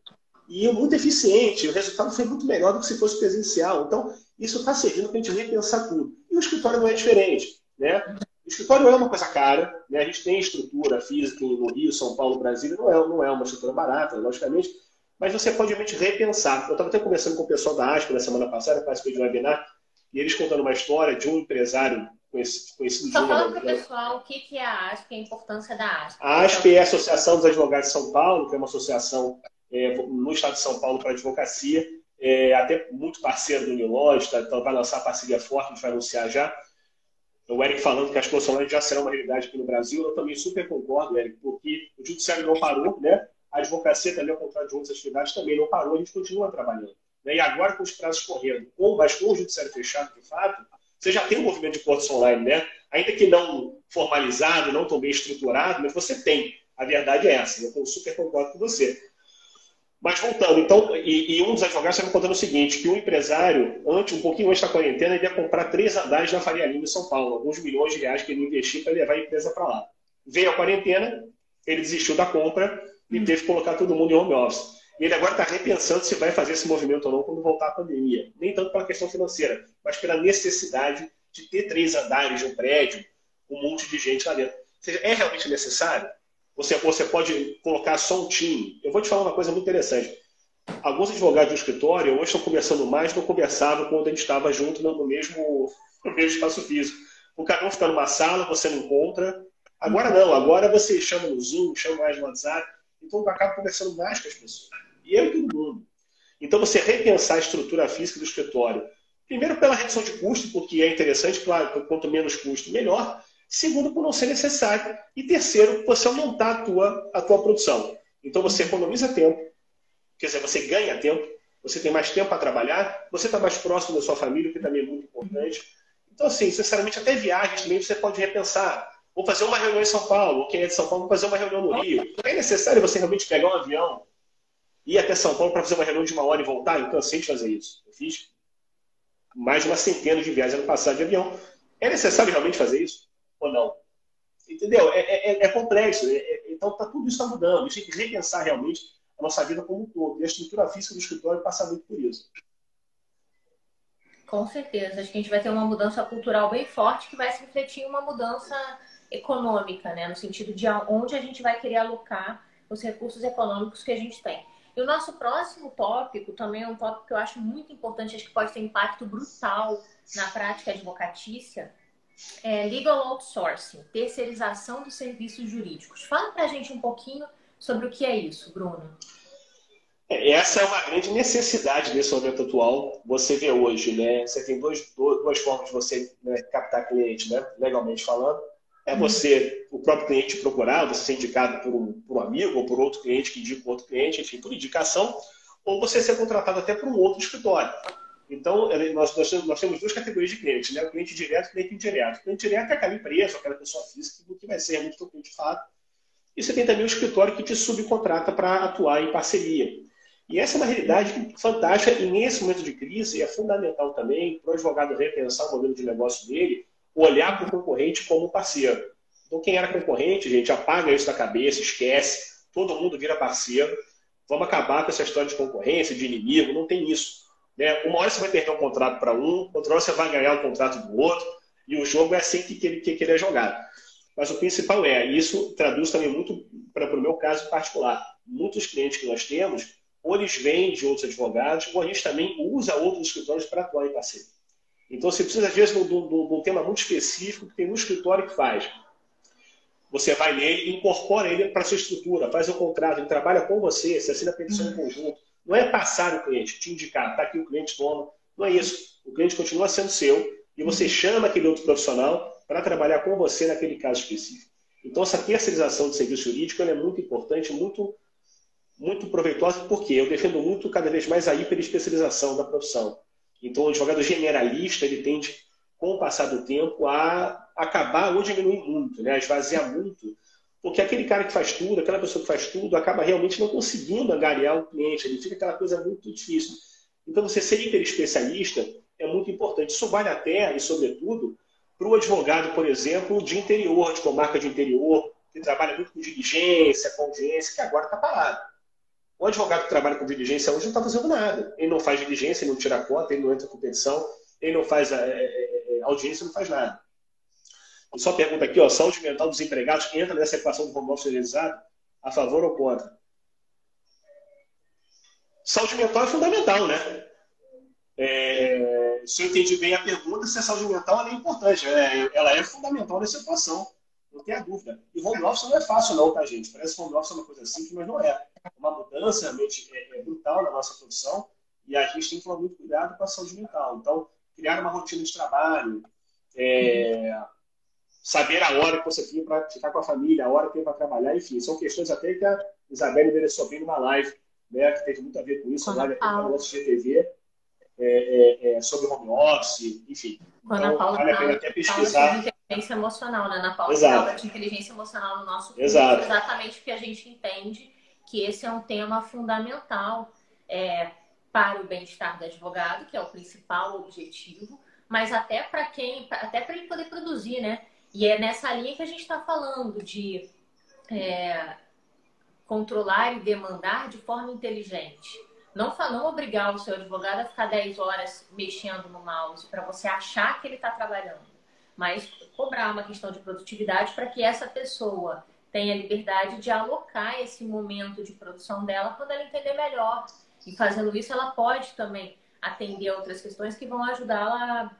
e muito eficiente. O resultado foi muito melhor do que se fosse presencial. Então, isso está servindo para a gente repensar tudo. E o escritório não é diferente. Né? O escritório é uma coisa cara. Né? A gente tem estrutura física no Rio, São Paulo, Brasília. Não é, não é uma estrutura barata, logicamente. Mas você pode realmente repensar. Eu estava até conversando com o pessoal da ASP na semana passada, participei de um webinar, e eles contando uma história de um empresário conhecido Só falando para o pessoal o que é a ASP, a importância da ASP. A ASP é a Associação dos Advogados de São Paulo, que é uma associação é, no estado de São Paulo para advocacia, é, até muito parceiro do Nilógio, tá, então vai lançar parceria forte, a gente vai anunciar já. O Eric falando que as condições já serão uma realidade aqui no Brasil, eu também super concordo, Eric, porque o judiciário não parou, né? A advocacia também, ao contrário de outras atividades, também não parou, a gente continua trabalhando. Né? E agora, com os prazos correndo, ou mas com o judiciário fechado, de fato, você já tem um movimento de cortes online, né? Ainda que não formalizado, não tão bem estruturado, mas você tem. A verdade é essa. Eu super concordo com você. Mas voltando, então, e, e um dos advogados está me contando o seguinte, que um empresário, antes, um pouquinho antes da quarentena, ele ia comprar três andares na Faria Lima, em São Paulo, alguns milhões de reais que ele investiu para levar a empresa para lá. Veio a quarentena, ele desistiu da compra e teve que colocar todo mundo em home office. Ele agora está repensando se vai fazer esse movimento ou não quando voltar a pandemia. Nem tanto pela questão financeira, mas pela necessidade de ter três andares de um prédio, um monte de gente lá dentro. Ou seja, é realmente necessário? Você, você pode colocar só um time. Eu vou te falar uma coisa muito interessante. Alguns advogados do escritório hoje estão conversando mais do que conversavam quando a gente estava junto no mesmo, no mesmo espaço físico. O cada um fica numa sala, você não encontra. Agora não, agora você chama no Zoom, chama mais no WhatsApp. Então acaba conversando mais com as pessoas. E eu e todo mundo. Então você repensar a estrutura física do escritório. Primeiro pela redução de custo, porque é interessante, claro, quanto menos custo, melhor. Segundo, por não ser necessário. E terceiro, você aumentar a tua, a tua produção. Então você economiza tempo, quer dizer, você ganha tempo, você tem mais tempo para trabalhar, você está mais próximo da sua família, que também é muito importante. Então, assim, sinceramente, até viagens também você pode repensar. Vou fazer uma reunião em São Paulo, quem é de São Paulo, vou fazer uma reunião no Rio. Não é necessário você realmente pegar um avião, ir até São Paulo para fazer uma reunião de uma hora e voltar. Eu cansei de fazer isso. Eu fiz mais de uma centena de viagens ano passado de avião. É necessário realmente fazer isso? Ou não? Entendeu? É, é, é, é complexo. É, é, então, tá, tudo isso está mudando. A gente tem que repensar realmente a nossa vida como um todo. E a estrutura física do escritório passa muito por isso. Com certeza. Acho que a gente vai ter uma mudança cultural bem forte que vai se refletir em uma mudança econômica, né? No sentido de onde a gente vai querer alocar os recursos econômicos que a gente tem. E o nosso próximo tópico também é um tópico que eu acho muito importante, acho que pode ter impacto brutal na prática advocatícia, é legal outsourcing, terceirização dos serviços jurídicos. Fala para a gente um pouquinho sobre o que é isso, Bruno. É, essa é uma grande necessidade nesse momento atual. Você vê hoje, né? Você tem dois, duas formas de você né, captar cliente, né? Legalmente falando. É você, o próprio cliente procurar, você ser indicado por um, por um amigo ou por outro cliente que indica outro cliente, enfim, por indicação, ou você ser contratado até por um outro escritório. Então, nós, nós, nós temos duas categorias de clientes, né? o cliente direto e o cliente indireto. O cliente direto é aquela empresa, aquela pessoa física que vai ser muito cliente de fato. E você tem também o escritório que te subcontrata para atuar em parceria. E essa é uma realidade fantástica e nesse momento de crise é fundamental também para o advogado repensar o modelo de negócio dele olhar para o concorrente como parceiro. Então, quem era concorrente, gente, apaga isso da cabeça, esquece, todo mundo vira parceiro. Vamos acabar com essa história de concorrência, de inimigo, não tem isso. Né? Uma hora você vai perder um contrato para um, outra hora você vai ganhar o contrato do outro, e o jogo é assim que, que, que ele é jogado. Mas o principal é, isso traduz também muito para o meu caso particular. muitos clientes que nós temos, ou eles vêm de outros advogados, ou a gente também usa outros escritórios para atuar em parceria. Então, você precisa, às vezes, de um, tema muito específico que tem um escritório que faz. Você vai nele incorpora ele para sua estrutura, faz o contrato, ele trabalha com você, você assina a petição em conjunto. Não é passar o cliente, te indicar, está aqui o cliente, toma. Não é isso. O cliente continua sendo seu e você chama aquele outro profissional para trabalhar com você naquele caso específico. Então, essa terceirização de serviço jurídico é muito importante, muito, muito proveitosa, porque eu defendo muito cada vez mais a hiperespecialização da profissão. Então, o advogado generalista, ele tende, com o passar do tempo, a acabar ou diminuir muito, né? a esvaziar muito, porque aquele cara que faz tudo, aquela pessoa que faz tudo, acaba realmente não conseguindo angariar o cliente, ele fica aquela coisa muito difícil. Então, você ser hiperespecialista é muito importante. Isso vale até, e sobretudo, para o advogado, por exemplo, de interior, de comarca de interior, que trabalha muito com diligência, com audiência, que agora está parado. O advogado que trabalha com diligência hoje não está fazendo nada. Ele não faz diligência, ele não tira conta, ele não entra com petição, ele não faz é, é, é, audiência, não faz nada. Só pergunta aqui, ó, saúde mental dos empregados entra nessa equação do home office realizado? A favor ou contra? Saúde mental é fundamental, né? É, se eu entendi bem a pergunta, se a saúde mental é importante. É, ela é fundamental nessa equação, não tenha dúvida. E home office não é fácil, não, tá, gente? Parece que home office é uma coisa simples, mas não é. É uma mudança realmente é, é brutal na nossa produção e a gente tem que tomar muito cuidado com a saúde mental. Então, criar uma rotina de trabalho, é, saber a hora que você tem para ficar com a família, a hora que tem para trabalhar, enfim, são questões até que a Isabelle endereçou bem numa live, né, que teve muito a ver com isso, a live aqui para o GTV é, é, é, sobre home office, enfim. Quando então, a Paula vale a pena até pesquisar. inteligência emocional, né? Na Paula fala de inteligência emocional no nosso curso, exatamente porque a gente entende que esse é um tema fundamental é, para o bem-estar do advogado, que é o principal objetivo, mas até para quem, até para ele poder produzir, né? E é nessa linha que a gente está falando de é, controlar e demandar de forma inteligente. Não, não obrigar o seu advogado a ficar 10 horas mexendo no mouse para você achar que ele está trabalhando, mas cobrar uma questão de produtividade para que essa pessoa tenha liberdade de alocar esse momento de produção dela quando ela entender melhor. E fazendo isso, ela pode também atender outras questões que vão ajudá-la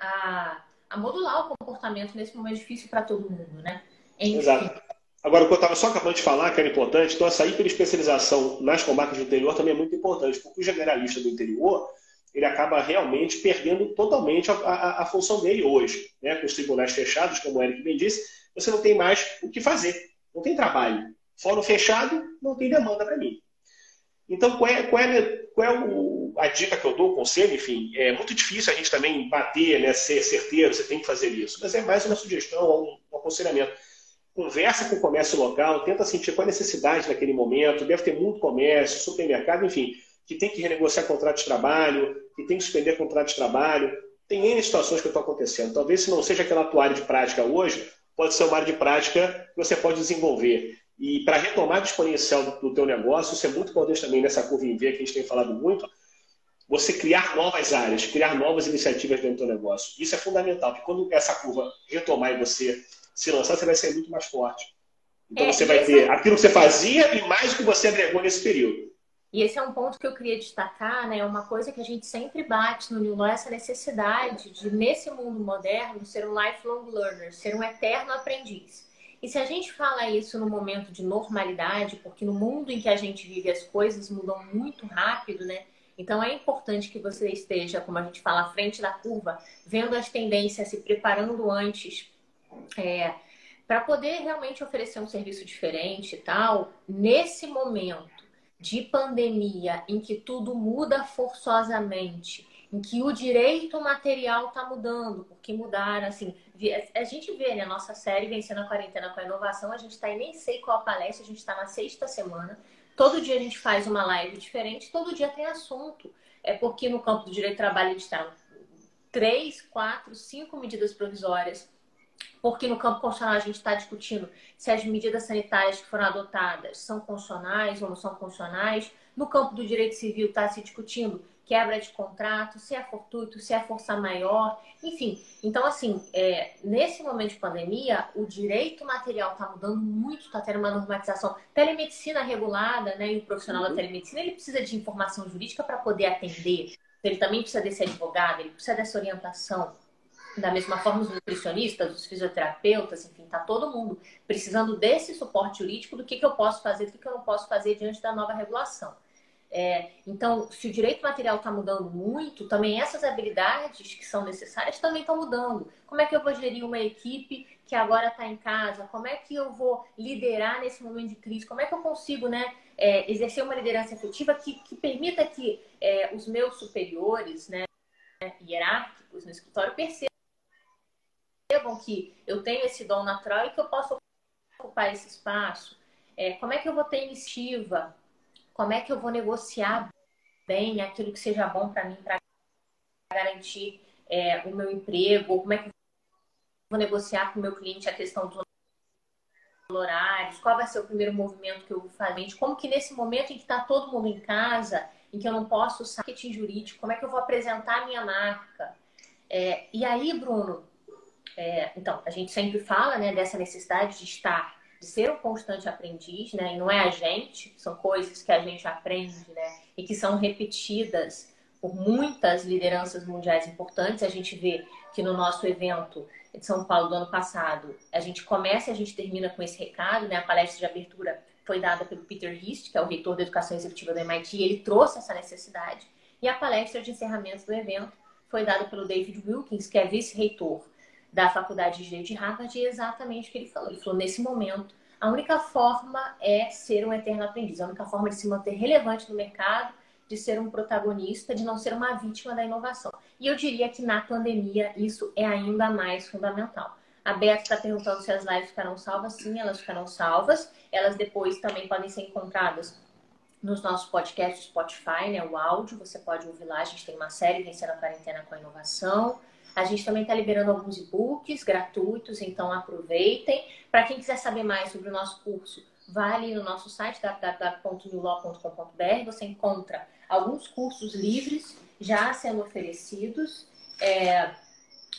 a, a, a, modular o comportamento nesse momento difícil para todo mundo, né? Enfim. Exato. Agora, o que eu estava só acabando de falar, que era importante, então essa hiperespecialização nas comarcas do interior também é muito importante, porque o generalista do interior, ele acaba realmente perdendo totalmente a, a, a função dele hoje. Né? Com os tribunais fechados, como o Eric bem disse, você não tem mais o que fazer, não tem trabalho. Fórum fechado, não tem demanda para mim. Então, qual é, qual é, qual é o, a dica que eu dou, o conselho? Enfim, é muito difícil a gente também bater, né, ser certeiro, você tem que fazer isso, mas é mais uma sugestão, um, um aconselhamento conversa com o comércio local, tenta sentir qual a necessidade naquele momento. Deve ter muito comércio, supermercado, enfim, que tem que renegociar contrato de trabalho, que tem que suspender contrato de trabalho. Tem N situações que estão acontecendo. Talvez se não seja aquela área de prática hoje, pode ser uma área de prática que você pode desenvolver. E para retomar o exponencial do, do teu negócio, isso é muito importante também nessa curva em V que a gente tem falado muito, você criar novas áreas, criar novas iniciativas dentro do teu negócio. Isso é fundamental, porque quando essa curva retomar e você se lançar, você vai ser muito mais forte. Então é, você vai ter aquilo que você fazia e mais o que você agregou nesse período. E esse é um ponto que eu queria destacar, né? Uma coisa que a gente sempre bate no New Law, essa necessidade de, nesse mundo moderno, ser um lifelong learner, ser um eterno aprendiz. E se a gente fala isso no momento de normalidade, porque no mundo em que a gente vive as coisas mudam muito rápido, né? Então é importante que você esteja, como a gente fala, à frente da curva, vendo as tendências, se preparando antes é, para poder realmente oferecer um serviço diferente e tal, nesse momento de pandemia em que tudo muda forçosamente, em que o direito material está mudando, porque mudaram, assim, a gente vê, né, a nossa série Vencendo a Quarentena com a Inovação, a gente está em nem sei qual palestra, a gente está na sexta semana, todo dia a gente faz uma live diferente, todo dia tem assunto, é porque no campo do direito do trabalho a gente está três, quatro, cinco medidas provisórias, porque no campo constitucional a gente está discutindo se as medidas sanitárias que foram adotadas são constitucionais ou não são constitucionais. No campo do direito civil está se discutindo quebra de contrato, se é fortuito, se é força maior, enfim. Então, assim, é, nesse momento de pandemia, o direito material está mudando muito, está tendo uma normatização. Telemedicina regulada, né? E o profissional uhum. da telemedicina, ele precisa de informação jurídica para poder atender. Ele também precisa desse advogado, ele precisa dessa orientação. Da mesma forma, os nutricionistas, os fisioterapeutas, enfim, tá todo mundo precisando desse suporte jurídico do que, que eu posso fazer, do que, que eu não posso fazer diante da nova regulação. É, então, se o direito material está mudando muito, também essas habilidades que são necessárias também estão mudando. Como é que eu vou gerir uma equipe que agora está em casa? Como é que eu vou liderar nesse momento de crise? Como é que eu consigo né, é, exercer uma liderança efetiva que, que permita que é, os meus superiores, né, hierárquicos no escritório, percebam que eu tenho esse dom natural e que eu posso ocupar esse espaço? É, como é que eu vou ter iniciativa? Como é que eu vou negociar bem aquilo que seja bom para mim, para garantir é, o meu emprego? Como é que eu vou negociar com o meu cliente a questão dos horários? Qual vai ser o primeiro movimento que eu vou fazer? Como que nesse momento em que está todo mundo em casa, em que eu não posso sair marketing jurídico, como é que eu vou apresentar a minha marca? É, e aí, Bruno, é, então, a gente sempre fala né, dessa necessidade de estar de ser um constante aprendiz, né? E não é a gente, são coisas que a gente aprende, né? E que são repetidas por muitas lideranças mundiais importantes. A gente vê que no nosso evento de São Paulo do ano passado, a gente começa e a gente termina com esse recado, né? A palestra de abertura foi dada pelo Peter Hist, que é o reitor da educação executiva do MIT, e ele trouxe essa necessidade. E a palestra de encerramento do evento foi dada pelo David Wilkins, que é vice-reitor da Faculdade de Direito de Harvard e é exatamente o que ele falou. Ele falou: nesse momento, a única forma é ser um eterno aprendiz, a única forma de se manter relevante no mercado, de ser um protagonista, de não ser uma vítima da inovação. E eu diria que na pandemia isso é ainda mais fundamental. A Beth está perguntando se as lives ficarão salvas. Sim, elas ficarão salvas. Elas depois também podem ser encontradas nos nossos podcasts Spotify, né? O áudio, você pode ouvir lá. A gente tem uma série Vencendo a Quarentena com a Inovação. A gente também está liberando alguns e-books gratuitos, então aproveitem. Para quem quiser saber mais sobre o nosso curso, vá ali no nosso site www.newlaw.com.br. Você encontra alguns cursos livres já sendo oferecidos. É,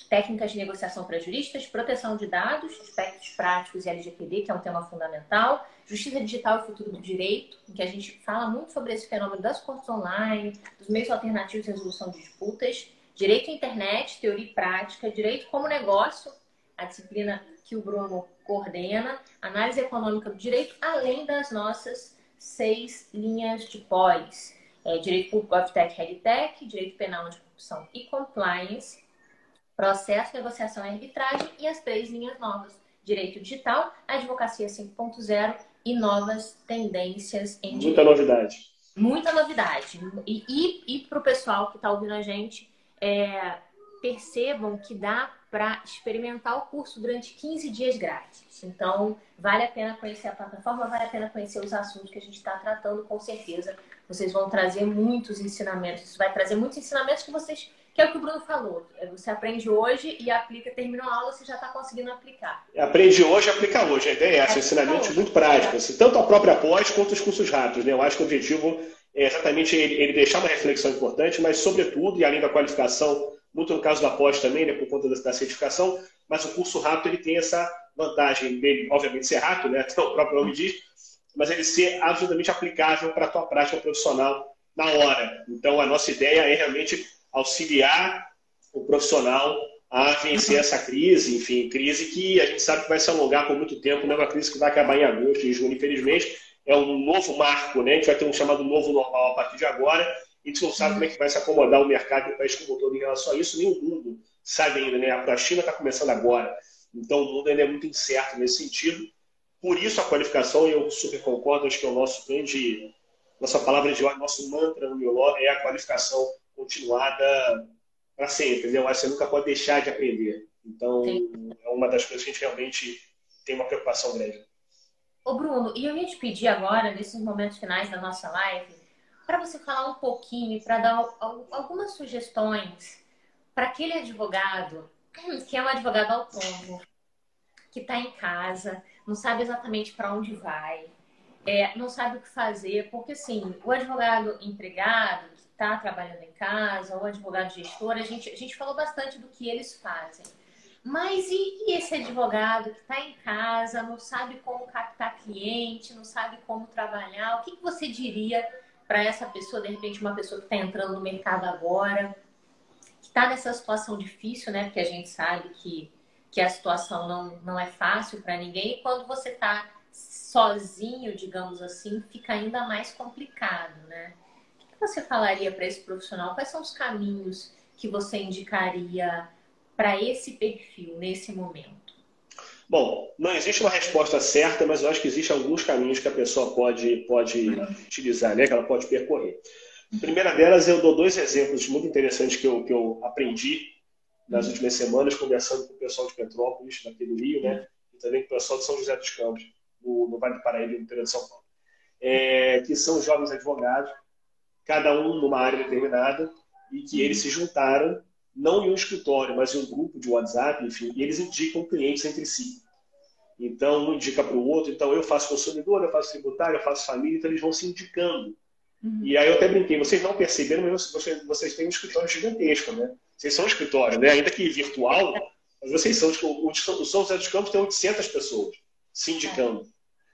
técnicas de negociação para juristas, proteção de dados, aspectos práticos e LGPD, que é um tema fundamental, justiça digital e futuro do direito, em que a gente fala muito sobre esse fenômeno das cortes online, dos meios alternativos de resolução de disputas, Direito à internet, teoria e prática, direito como negócio, a disciplina que o Bruno coordena, análise econômica do direito, além das nossas seis linhas de pós. É, direito público, GovTech, RegTech, direito penal de corrupção e compliance, processo, negociação e arbitragem e as três linhas novas, direito digital, advocacia 5.0 e novas tendências em Muita direito. novidade. Muita novidade. E, e, e para o pessoal que está ouvindo a gente, é, percebam que dá para experimentar o curso durante 15 dias grátis. Então, vale a pena conhecer a plataforma, vale a pena conhecer os assuntos que a gente está tratando, com certeza. Vocês vão trazer muitos ensinamentos. Isso vai trazer muitos ensinamentos que vocês. Que é o que o Bruno falou. É, você aprende hoje e aplica, terminou a aula, você já está conseguindo aplicar. Aprende hoje, aplica hoje. A ideia é essa, ensinamentos muito práticos, assim, tanto a própria pós quanto os cursos rápidos. Né? Eu acho que o objetivo é exatamente ele, ele, deixar uma reflexão importante, mas, sobretudo, e além da qualificação, muito no caso da pós também, né, por conta da, da certificação, mas o curso rápido ele tem essa vantagem dele, obviamente, ser rápido, né, o próprio nome diz, mas ele ser absolutamente aplicável para a tua prática profissional na hora. Então, a nossa ideia é realmente auxiliar o profissional a vencer essa crise, enfim, crise que a gente sabe que vai se alongar por muito tempo, não é uma crise que vai acabar em agosto, em junho, infelizmente, é um novo marco, né? A gente vai ter um chamado novo normal a partir de agora. A gente não sabe como é que vai se acomodar o mercado e o país como todo em relação a isso, nem o mundo sabe ainda, né? A China está começando agora. Então o mundo ainda é muito incerto nesse sentido. Por isso a qualificação, e eu super concordo, acho que é o nosso grande, nossa palavra de ordem, nosso mantra no Mioló é a qualificação continuada para sempre. Né? Eu acho que você nunca pode deixar de aprender. Então é uma das coisas que a gente realmente tem uma preocupação grande. Ô Bruno, e eu ia te pedir agora, nesses momentos finais da nossa live, para você falar um pouquinho, para dar algumas sugestões para aquele advogado que é um advogado autônomo, que está em casa, não sabe exatamente para onde vai, é, não sabe o que fazer, porque assim, o advogado empregado que está trabalhando em casa, o advogado gestor, a gente, a gente falou bastante do que eles fazem. Mas e, e esse advogado que está em casa, não sabe como captar cliente, não sabe como trabalhar? O que, que você diria para essa pessoa, de repente, uma pessoa que está entrando no mercado agora, que está nessa situação difícil, né? Porque a gente sabe que, que a situação não, não é fácil para ninguém. E quando você está sozinho, digamos assim, fica ainda mais complicado, né? O que você falaria para esse profissional? Quais são os caminhos que você indicaria para esse perfil nesse momento? Bom, não existe uma resposta certa, mas eu acho que existem alguns caminhos que a pessoa pode, pode utilizar, né? que ela pode percorrer. A primeira delas, eu dou dois exemplos muito interessantes que eu, que eu aprendi nas últimas semanas, conversando com o pessoal de Petrópolis, daqui do Rio, né? e também com o pessoal de São José dos Campos no Vale do Paraíba, no interior de São Paulo, é, que são jovens advogados, cada um numa área determinada, e que eles se juntaram, não em um escritório, mas em um grupo de WhatsApp, enfim, e eles indicam clientes entre si. Então, um indica para o outro, então eu faço consumidor, eu faço tributário, eu faço família, então eles vão se indicando. Uhum. E aí eu até brinquei, vocês não perceberam, mas vocês, vocês têm um escritório gigantesco, né? Vocês são um escritório, né? Ainda que virtual, mas vocês são, o, o São José dos Campos tem 800 pessoas se indicando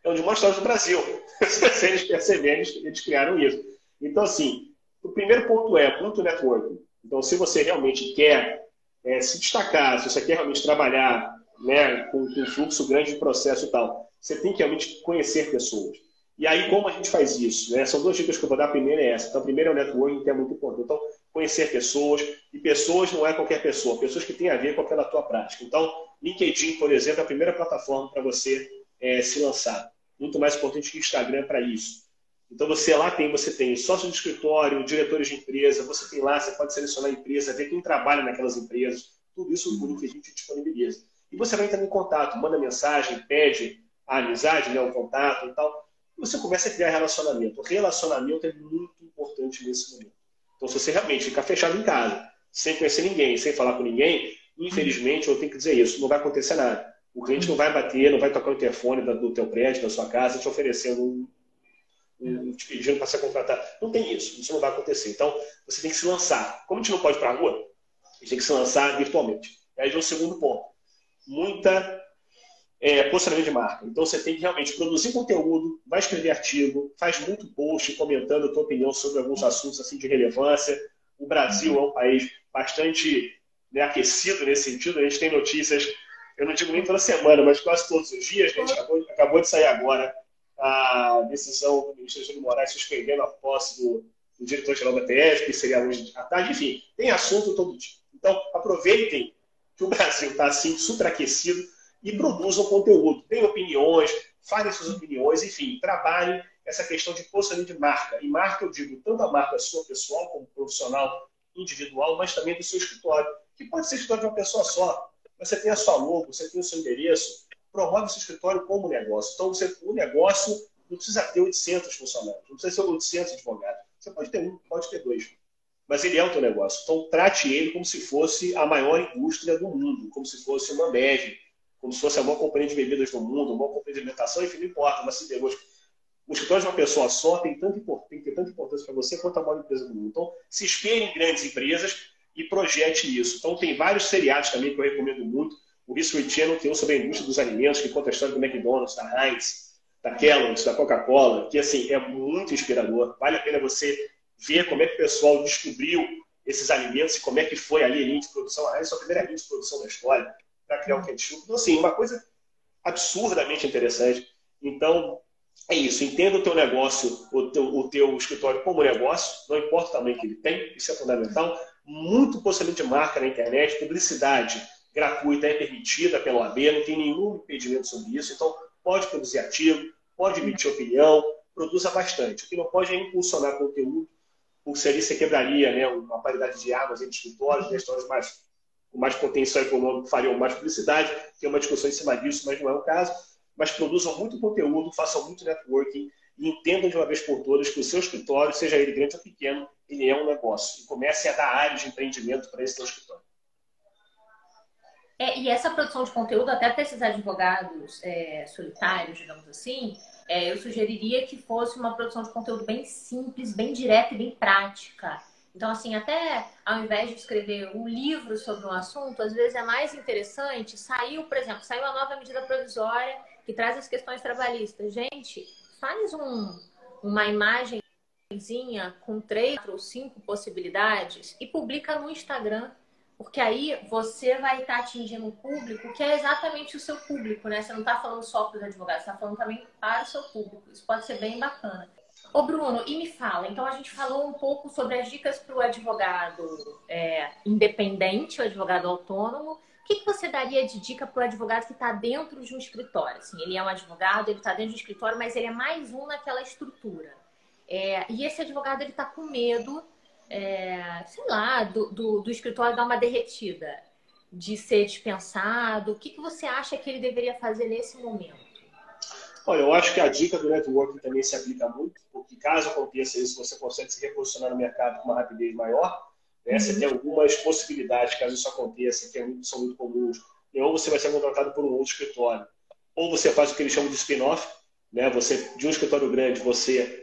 é um uma história do Brasil. Se eles perceberem, eles criaram isso. Então, assim, o primeiro ponto é ponto networking. Então, se você realmente quer é, se destacar, se você quer realmente trabalhar né, com, um fluxo grande de processo e tal, você tem que realmente conhecer pessoas. E aí, como a gente faz isso? Né? São duas dicas que eu vou dar. A primeira é essa. Então, a primeira é o networking, que é muito importante. Então, conhecer pessoas. E pessoas não é qualquer pessoa, pessoas que têm a ver com aquela tua prática. Então, LinkedIn, por exemplo, é a primeira plataforma para você é, se lançar. Muito mais importante que o Instagram para isso. Então você lá tem, você tem sócio de escritório, diretores de empresa, você tem lá, você pode selecionar a empresa, ver quem trabalha naquelas empresas, tudo isso o LinkedIn te disponibiliza. E você vai entrar em contato, manda mensagem, pede a amizade, né, o contato e tal. E você começa a criar relacionamento. O relacionamento é muito importante nesse momento. Então, se você realmente ficar fechado em casa, sem conhecer ninguém, sem falar com ninguém, infelizmente, eu tenho que dizer isso, não vai acontecer nada. O cliente não vai bater, não vai tocar o telefone do teu prédio, da sua casa, te oferecendo um te pedindo para ser contratado. Não tem isso, isso não vai acontecer. Então, você tem que se lançar. Como a gente não pode ir para a rua, a gente tem que se lançar virtualmente. E aí vem o segundo ponto. Muita é, posicionamento de marca. Então, você tem que realmente produzir conteúdo, vai escrever artigo, faz muito post comentando a tua opinião sobre alguns assuntos assim de relevância. O Brasil é um país bastante né, aquecido nesse sentido. A gente tem notícias eu não digo nem toda semana, mas quase todos os dias, a gente acabou, acabou de sair agora a decisão do ministro Júlio Moraes suspendendo a posse do, do diretor-geral da TF, que seria hoje à tarde, enfim, tem assunto todo dia. Então, aproveitem que o Brasil está assim, superaquecido e produzam conteúdo. Tem opiniões, falem suas opiniões, enfim, trabalhem essa questão de posicionamento de marca. E marca, eu digo, tanto a marca sua pessoal, como profissional individual, mas também do seu escritório, que pode ser escritório de uma pessoa só você tem a sua logo, você tem o seu endereço, promove o seu escritório como negócio. Então, você, o negócio não precisa ter 800 funcionários, não precisa ser 800 advogados. Você pode ter um, pode ter dois. Mas ele é o teu negócio. Então, trate ele como se fosse a maior indústria do mundo, como se fosse uma Ambev, como se fosse a maior companhia de bebidas do mundo, a maior companhia de alimentação, enfim, não importa, mas se pegou. O escritório de uma pessoa só tem, tanto, tem que ter tanta importância para você quanto a maior empresa do mundo. Então, se espere em grandes empresas e projete isso. Então, tem vários seriados também que eu recomendo muito. O History Channel tem um sobre a indústria dos alimentos, que conta a história do McDonald's, da Heinz, da Kellogg's, da Coca-Cola, que assim é muito inspirador. Vale a pena você ver como é que o pessoal descobriu esses alimentos e como é que foi ali a linha de produção. A Heinz foi a primeira linha de produção da história para criar o ketchup. Então, assim, uma coisa absurdamente interessante. Então, é isso. Entenda o teu negócio, o teu, o teu escritório como negócio, não importa o tamanho que ele tem, isso é fundamental muito posicionamento de marca na internet, publicidade gratuita é permitida pela OAB, não tem nenhum impedimento sobre isso, então pode produzir artigo, pode emitir opinião, produza bastante. O que não pode é impulsionar conteúdo, porque seria você quebraria né, uma paridade de armas entre escritórios, né, histórias mais, com mais potencial econômico fariam mais publicidade, tem uma discussão em cima disso, mas não é o caso. Mas produzam muito conteúdo, façam muito networking e entendam de uma vez por todas que o seu escritório, seja ele grande ou pequeno, ele é um negócio. E comece a dar áreas de empreendimento para esse seu escritório. É, e essa produção de conteúdo, até para esses advogados é, solitários, digamos assim, é, eu sugeriria que fosse uma produção de conteúdo bem simples, bem direta e bem prática. Então, assim, até ao invés de escrever um livro sobre um assunto, às vezes é mais interessante. Saiu, por exemplo, saiu a nova medida provisória que traz as questões trabalhistas. Gente, faz um, uma imagenzinha com três ou cinco possibilidades e publica no Instagram. Porque aí você vai estar atingindo um público que é exatamente o seu público, né? Você não está falando só para os advogados, você está falando também para o seu público. Isso pode ser bem bacana. Ô Bruno, e me fala, então a gente falou um pouco sobre as dicas para o advogado é, independente, o advogado autônomo. O que, que você daria de dica para o advogado que está dentro de um escritório? Assim, ele é um advogado, ele está dentro de um escritório, mas ele é mais um naquela estrutura. É, e esse advogado ele está com medo, é, sei lá, do, do, do, escritório dar uma derretida, de ser dispensado. O que, que você acha que ele deveria fazer nesse momento? Olha, eu acho que a dica do networking também se aplica muito, porque caso aconteça isso, você consegue se reposicionar no mercado com uma rapidez maior. Né? Uhum. Você tem algumas possibilidades, caso isso aconteça, que é são muito comuns. Ou você vai ser contratado por um outro escritório, ou você faz o que eles chamam de spin-off, né? Você de um escritório grande, você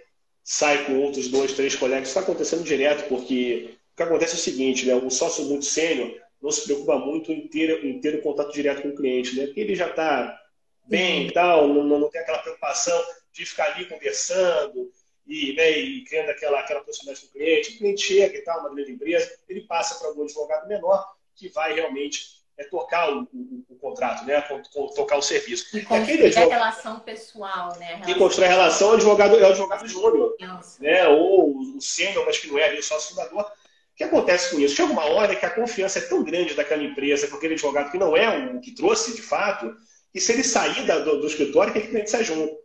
sai com outros dois, três colegas. Isso está acontecendo direto, porque o que acontece é o seguinte, né? Um sócio muito sênior não se preocupa muito em ter, em ter o contato direto com o cliente, né? Porque ele já está bem e tal, não, não, tem aquela preocupação de ficar ali conversando e, né, e criando aquela, aquela proximidade com o cliente. O cliente chega e tal, uma grande empresa, ele passa para algum advogado menor que vai realmente é, tocar o, o, o contrato, né, tocar o serviço. E construir advogado, a relação pessoal, né? Quem constrói a relação é o advogado, é o advogado júnior, né, ou o sênior, mas que não é ali, só o fundador. O que acontece com isso? Chega uma hora que a confiança é tão grande daquela empresa com aquele advogado que não é o que trouxe de fato, e se ele sair da, do, do, escritório, que cliente sai junto.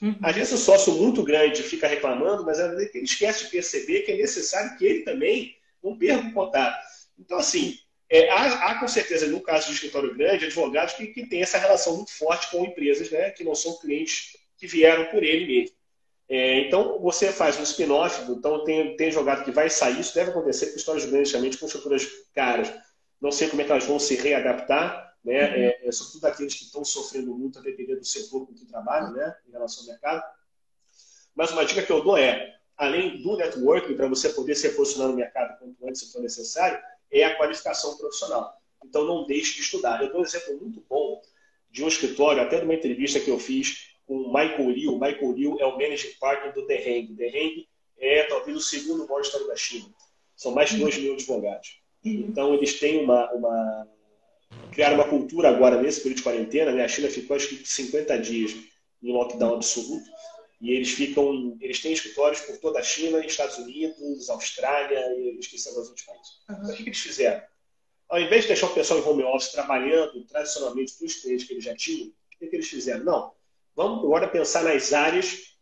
Uhum. Às vezes o sócio muito grande fica reclamando, mas às vezes ele esquece de perceber que é necessário que ele também não perca o contato. Então, assim, é, há, há, com certeza, no caso de escritório grande, advogados que, que têm essa relação muito forte com empresas né, que não são clientes que vieram por ele mesmo. É, então, você faz um spin-off, então tem, tem jogado que vai sair, isso deve acontecer com histórias grandes, realmente com estruturas caras. Não sei como é que elas vão se readaptar, né? Uhum. É, é, sobretudo aqueles que estão sofrendo muito a depender do setor com que trabalham, né? em relação ao mercado. Mas uma dica que eu dou é, além do networking, para você poder se posicionar no mercado quanto antes se for necessário, é a qualificação profissional. Então, não deixe de estudar. Eu dou um exemplo muito bom de um escritório, até de uma entrevista que eu fiz com o Michael Liu. O Michael Liu é o managing partner do. The Hang é talvez o segundo maior estado da China. São mais de 2 uhum. mil advogados. Uhum. Então, eles têm uma, uma criaram uma cultura agora nesse período de quarentena, né? A China ficou acho que 50 dias em lockdown absoluto e eles ficam, eles têm escritórios por toda a China, Estados Unidos, Austrália e esqueci os outros países. Uhum. Então, o que, eles fizeram? Ao invés de deixar o pessoal em home office trabalhando tradicionalmente para os clientes que eles já tinham, o que, que eles fizeram? Não, vamos agora pensar nas áreas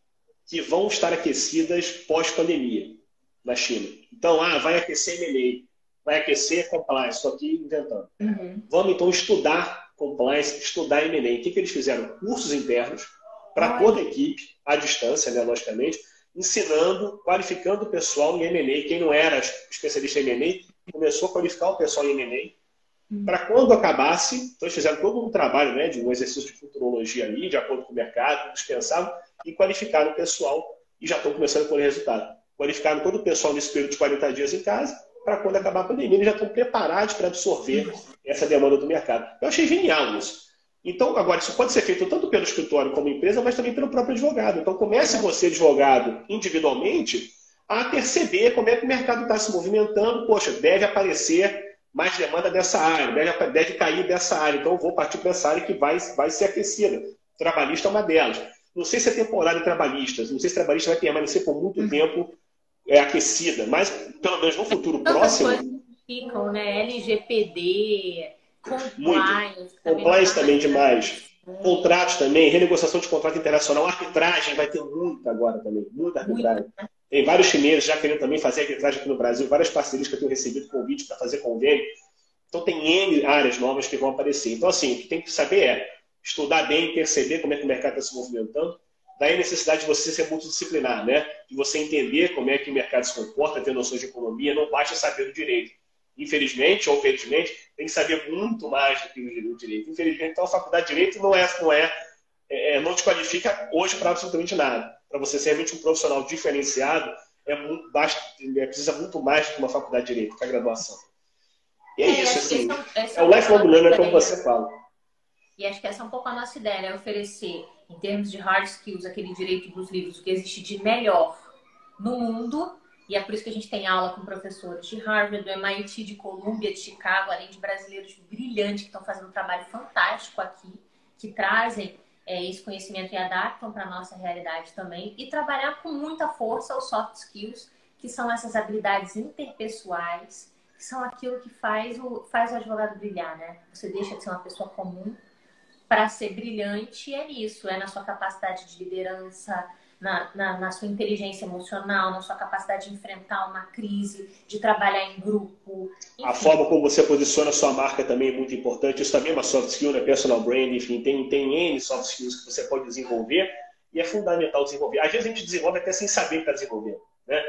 que vão estar aquecidas pós-pandemia na China. Então, ah, vai aquecer M&A vai aquecer compliance. Estou aqui inventando. Uhum. Vamos então estudar compliance, estudar M&A. O que, que eles fizeram? Cursos internos para toda a equipe, à distância, né, logicamente, ensinando, qualificando o pessoal em M&A. Quem não era especialista em M&A começou a qualificar o pessoal em M&A. Uhum. Para quando acabasse, então eles fizeram todo um trabalho né, de um exercício de futurologia ali, de acordo com o mercado, eles pensavam, e qualificaram o pessoal e já estão começando a colher resultado. Qualificaram todo o pessoal nesse período de 40 dias em casa para quando acabar a pandemia, eles já estão preparados para absorver essa demanda do mercado. Eu achei genial isso. Então, agora, isso pode ser feito tanto pelo escritório como empresa, mas também pelo próprio advogado. Então, comece você, advogado, individualmente, a perceber como é que o mercado está se movimentando. Poxa, deve aparecer mais demanda dessa área, deve, deve cair dessa área. Então, eu vou partir para essa área que vai, vai ser aquecida. Trabalhista é uma delas. Não sei se é temporário trabalhista, não sei se trabalhista vai permanecer por muito uhum. tempo é aquecida, mas pelo menos no futuro próximo. ficam, né? LGPD, compliance. Muito. Compliance também demais. Contratos também, renegociação de contrato internacional, arbitragem vai ter muita agora também, muita arbitragem. Muito. Tem vários chineses já querendo também fazer arbitragem aqui no Brasil, várias parcerias que eu tenho recebido convite para fazer convênio. Então tem N áreas novas que vão aparecer. Então, assim, o que tem que saber é estudar bem, perceber como é que o mercado está se movimentando, Daí a necessidade de você ser multidisciplinar, né? De você entender como é que o mercado se comporta, ter noções de economia, não basta saber o direito. Infelizmente ou felizmente, tem que saber muito mais do que o direito. Infelizmente, então a faculdade de direito não é, não é, é não, te qualifica hoje para absolutamente nada. Para você ser realmente um profissional diferenciado, é muito, basta, é, precisa muito mais do que uma faculdade de direito, que a graduação. E é, é isso, assim. é o lifelong learner, como você fala. E acho que essa é um pouco a nossa ideia, é oferecer, em termos de hard skills, aquele direito dos livros, o que existe de melhor no mundo. E é por isso que a gente tem aula com professores de Harvard, do MIT, de Columbia, de Chicago, além de brasileiros brilhantes que estão fazendo um trabalho fantástico aqui, que trazem é, esse conhecimento e adaptam para a nossa realidade também. E trabalhar com muita força os soft skills, que são essas habilidades interpessoais, que são aquilo que faz o, faz o advogado brilhar, né? Você deixa de ser uma pessoa comum para ser brilhante, é isso, é na sua capacidade de liderança, na, na, na, sua inteligência emocional, na sua capacidade de enfrentar uma crise, de trabalhar em grupo. Enfim. A forma como você posiciona a sua marca também é muito importante. Isso também é uma soft skill, né? Personal brand, enfim, tem, tem N soft skills que você pode desenvolver e é fundamental desenvolver. Às vezes a gente desenvolve até sem saber que está desenvolvendo. Né?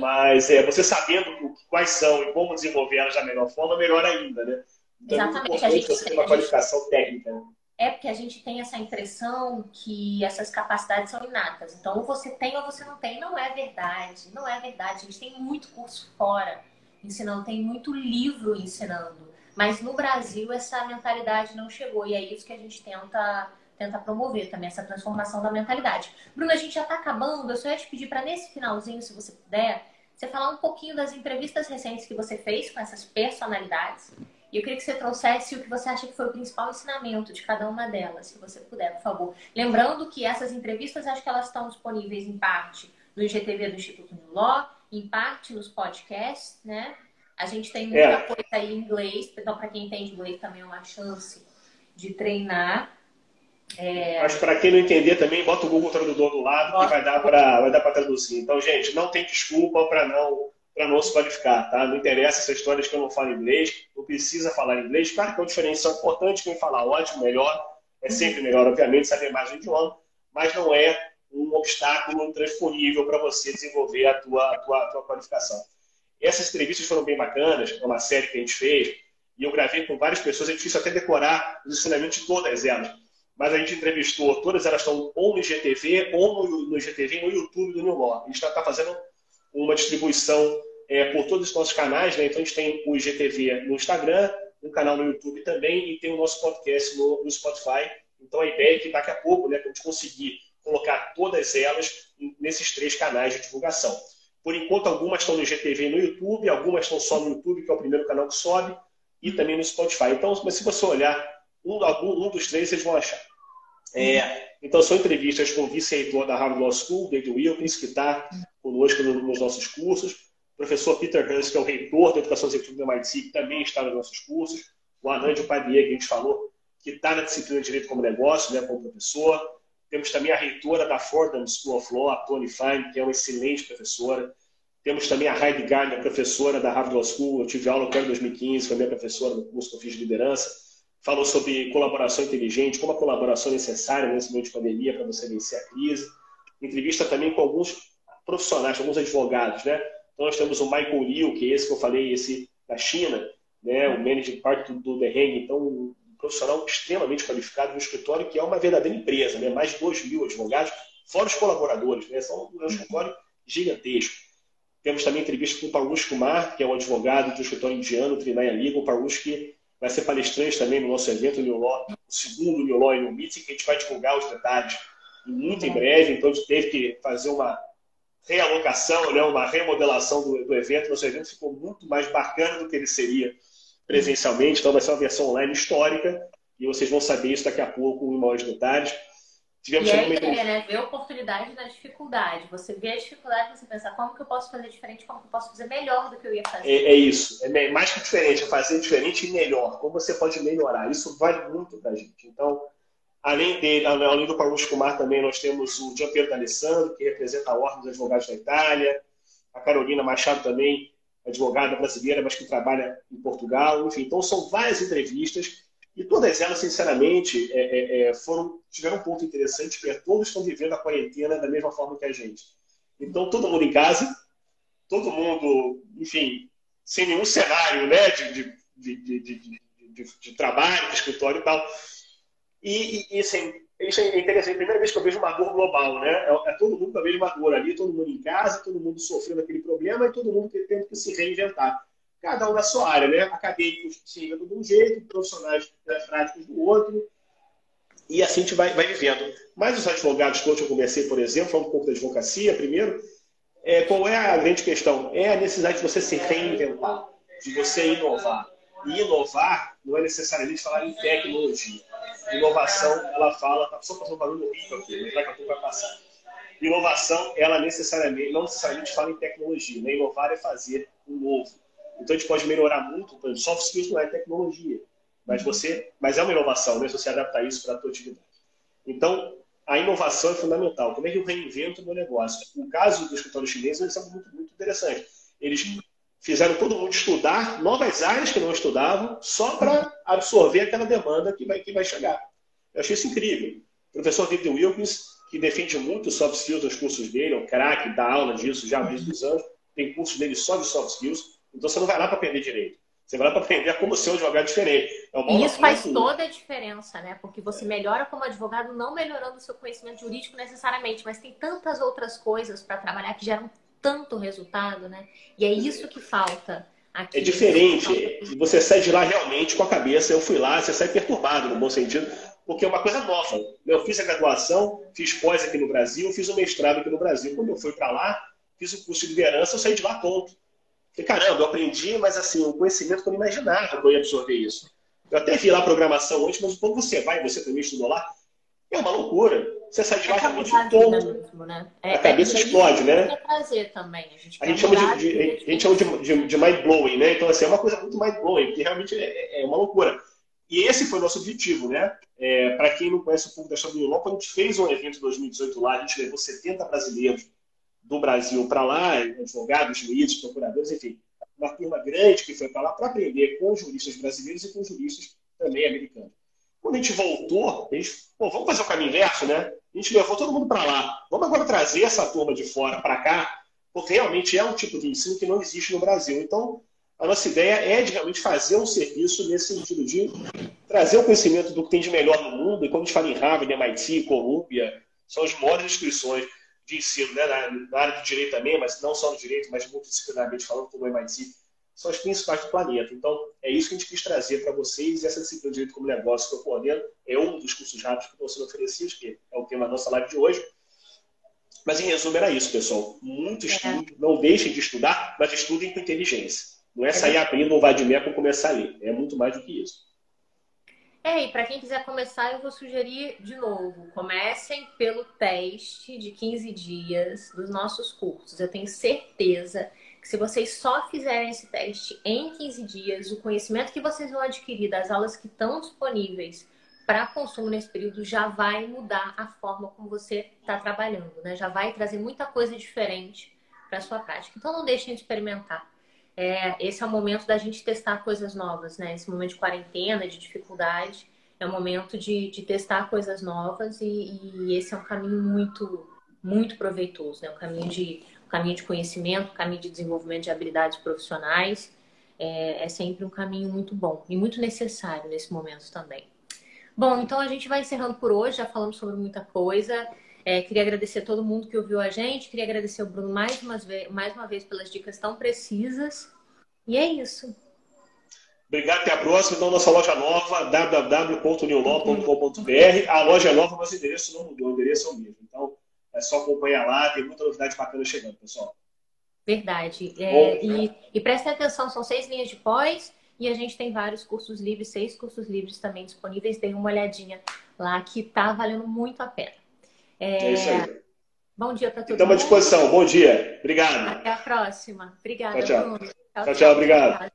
Mas é, você sabendo quais são e como desenvolver elas da melhor forma, melhor ainda. Né? Então, é Exatamente. É a gente você tem uma qualificação técnica. É porque a gente tem essa impressão que essas capacidades são inatas. Então, ou você tem ou você não tem. Não é verdade. Não é verdade. A gente tem muito curso fora ensinando, tem muito livro ensinando. Mas no Brasil essa mentalidade não chegou. E é isso que a gente tenta, tenta promover também, essa transformação da mentalidade. Bruna, a gente já está acabando. Eu só ia te pedir para nesse finalzinho, se você puder, você falar um pouquinho das entrevistas recentes que você fez com essas personalidades e eu queria que você trouxesse o que você acha que foi o principal ensinamento de cada uma delas, se você puder, por favor. Lembrando que essas entrevistas, acho que elas estão disponíveis em parte no IGTV do Instituto New Law, em parte nos podcasts, né? A gente tem muita é. coisa aí em inglês, então para quem entende inglês também é uma chance de treinar. É... Mas para quem não entender também, bota o Google Tradutor do lado bota. que vai dar para traduzir. Então, gente, não tem desculpa para não para não se qualificar, tá? Não interessa essa história de que eu não falo inglês, não precisa falar inglês. Claro que é uma diferença importante, quem falar ótimo, melhor, é sempre melhor, obviamente, saber mais o idioma, mas não é um obstáculo transponível para você desenvolver a tua, a tua, a tua qualificação. Essas entrevistas foram bem bacanas, é uma série que a gente fez, e eu gravei com várias pessoas, é difícil até decorar os ensinamentos de todas elas. Mas a gente entrevistou, todas elas estão ou no IGTV, ou no, no IGTV, no YouTube do New Law. A gente está fazendo uma distribuição é, por todos os nossos canais, né? Então a gente tem o IGTV no Instagram, um canal no YouTube também e tem o nosso podcast no, no Spotify. Então a ideia é que daqui a pouco, né, a gente conseguir colocar todas elas nesses três canais de divulgação. Por enquanto, algumas estão no IGTV e no YouTube, algumas estão só no YouTube, que é o primeiro canal que sobe, e também no Spotify. Então, mas se você olhar um, algum, um dos três, vocês vão achar. É, então, são entrevistas com o vice-reitor da Harvard Law School, David Wilkins, que está conosco nos nossos cursos. O professor Peter Hans, que é o reitor da Educação Executiva do MIT, que também está nos nossos cursos. O Anand Padier, que a gente falou, que está na disciplina de Direito como Negócio, né, como professor. Temos também a reitora da Fordham School of Law, a Tony Fine, que é uma excelente professora. Temos também a Heidi Gardner, professora da Harvard Law School. Eu tive aula com ela em 2015, foi minha professora no curso que eu fiz de liderança. Falou sobre colaboração inteligente, como a colaboração é necessária nesse momento de pandemia para você vencer a crise. Entrevista também com alguns profissionais, alguns advogados, né? Então nós temos o Michael Liu, que é esse que eu falei, esse da China, né? O manager parte do Hang, então um profissional extremamente qualificado no escritório, que é uma verdadeira empresa, né? Mais de 2 mil advogados, fora os colaboradores, né? São um escritório gigantesco. Temos também entrevista com o Parush Kumar, que é um advogado do escritório indiano, Trinaya Legal. O Parush que vai ser palestrante também no nosso evento, o New Law, o segundo New Law no Meeting, que a gente vai divulgar os detalhes muito em breve. Então, a gente teve que fazer uma realocação, né, uma remodelação do, do evento. Nosso evento ficou muito mais bacana do que ele seria presencialmente, então vai ser uma versão online histórica e vocês vão saber isso daqui a pouco em maiores detalhes. Tivemos e é, né, ver a oportunidade da dificuldade. Você vê a dificuldade, você pensa como que eu posso fazer diferente, como que eu posso fazer melhor do que eu ia fazer. É, é isso, é mais que diferente, é fazer diferente e melhor. Como você pode melhorar, isso vale muito para a gente. Então, Além, dele, além do Paulo Kumar, também nós temos o Giampiero D'Alessandro, que representa a Ordem dos Advogados da Itália, a Carolina Machado também, advogada brasileira, mas que trabalha em Portugal. Enfim, então são várias entrevistas e todas elas, sinceramente, é, é, é foram tiveram um ponto interessante, que é todos estão vivendo a quarentena da mesma forma que a gente. Então, todo mundo em casa, todo mundo, enfim, sem nenhum cenário né, de, de, de, de, de trabalho, de escritório e tal. E, e, e assim, isso é interessante. Primeira vez que eu vejo uma dor global, né? É, é todo mundo com a mesma dor ali, todo mundo em casa, todo mundo sofrendo aquele problema e todo mundo tendo que se reinventar. Cada um na sua área, né? Acadêmicos se reinventam de um jeito, profissionais práticos do outro. E assim a gente vai, vai vivendo. Mas os advogados que eu conversei, por exemplo, falando um pouco da advocacia, primeiro, é, qual é a grande questão? É a necessidade de você se reinventar, de você inovar. E inovar não é necessariamente falar em tecnologia. Inovação, ela fala, tá só passando um barulho horrível aqui, mas daqui a pouco vai passar. Inovação, ela necessariamente, não necessariamente fala em tecnologia, né? Inovar é fazer o novo. Então a gente pode melhorar muito, por exemplo, soft skills não é tecnologia, mas você, mas é uma inovação, né? Se você adaptar isso para a tua atividade. Então, a inovação é fundamental. Como é que eu reinvento o meu negócio? O caso do escritório chinês é um exemplo muito, muito interessante. Eles fizeram todo mundo estudar novas áreas que não estudavam, só para absorver aquela demanda que vai, que vai chegar. Eu achei isso incrível. O professor David Wilkins, que defende muito soft skills nos cursos dele, é um craque, dá aula disso já há muitos anos, tem cursos dele só de soft skills, então você não vai lá para aprender direito. Você vai lá para aprender como ser um advogado diferente. É e isso faz toda a diferença, né? Porque você melhora como advogado, não melhorando o seu conhecimento jurídico necessariamente, mas tem tantas outras coisas para trabalhar que geram tanto resultado, né? E é isso que falta. Aqui. É diferente. Você sai de lá realmente com a cabeça. Eu fui lá, você sai perturbado, no bom sentido, porque é uma coisa nova. Eu fiz a graduação, fiz pós aqui no Brasil, fiz o mestrado aqui no Brasil. Quando eu fui para lá, fiz o curso de liderança, eu saí de lá tonto. Falei, caramba, eu aprendi, mas assim, um conhecimento que eu não imaginava que eu ia absorver isso. Eu até vi lá a programação antes, mas quando você vai, você também estudou lá, é uma loucura. Você sai de lá realmente tonto. Mesmo, né? é, a cabeça é, explode, né? Prazer também. A gente, a gente chama de, de, a gente chama de, de, de mind blowing, né? Então, assim, é uma coisa muito mind blowing, porque realmente é, é uma loucura. E esse foi o nosso objetivo, né? É, Para quem não conhece um pouco da história do quando a gente fez um evento em 2018 lá, a gente levou 70 brasileiros do Brasil para lá, advogados, juízes, procuradores, enfim, uma turma grande que foi para lá para aprender com juristas brasileiros e com juristas também americanos. Quando a gente voltou, a gente, pô, vamos fazer o caminho inverso, né? A gente levou todo mundo para lá. Vamos agora trazer essa turma de fora para cá, porque realmente é um tipo de ensino que não existe no Brasil. Então, a nossa ideia é de realmente fazer um serviço nesse sentido de trazer o conhecimento do que tem de melhor no mundo. E quando a gente fala em Harvard, MIT, Columbia, são as maiores instituições de ensino, né? na, área do direito também, mas não só no direito, mas multidisciplinarmente falando, como o MIT, são as principais do planeta. Então, é isso que a gente quis trazer para vocês. E essa disciplina de Direito como Negócio que eu coordeno é um dos cursos rápidos que estão sendo oferecidos, que é o tema da nossa live de hoje. Mas, em resumo, era isso, pessoal. Muito estudo. É. Não deixem de estudar, mas estudem com inteligência. Não é sair abrindo um vadimeco e começar a ler. É muito mais do que isso. É, e para quem quiser começar, eu vou sugerir de novo: comecem pelo teste de 15 dias dos nossos cursos. Eu tenho certeza que se vocês só fizerem esse teste em 15 dias, o conhecimento que vocês vão adquirir das aulas que estão disponíveis para consumo nesse período já vai mudar a forma como você está trabalhando, né? Já vai trazer muita coisa diferente para sua prática. Então não deixem de experimentar. É, esse é o momento da gente testar coisas novas, né? Esse momento de quarentena, de dificuldade, é o momento de, de testar coisas novas e, e, esse é um caminho muito, muito proveitoso, né? Um caminho de caminho de conhecimento, caminho de desenvolvimento de habilidades profissionais. É, é sempre um caminho muito bom e muito necessário nesse momento também. Bom, então a gente vai encerrando por hoje, já falamos sobre muita coisa. É, queria agradecer a todo mundo que ouviu a gente, queria agradecer ao Bruno mais uma, vez, mais uma vez pelas dicas tão precisas. E é isso. Obrigado, até a próxima. Então, nossa loja nova, www.newlaw.com.br. A loja é nova, mas o endereço não mudou, o endereço é o mesmo. Então, é só acompanhar lá, tem muita novidade bacana chegando, pessoal. Verdade. É, e, e prestem atenção, são seis linhas de pós e a gente tem vários cursos livres, seis cursos livres também disponíveis. Dê uma olhadinha lá que tá valendo muito a pena. É, é isso aí. Bom dia para todos. Estamos à disposição. Bom dia. Obrigado. Até a próxima. Obrigada, tchau, tchau. Tchau, tchau, tchau. Obrigado.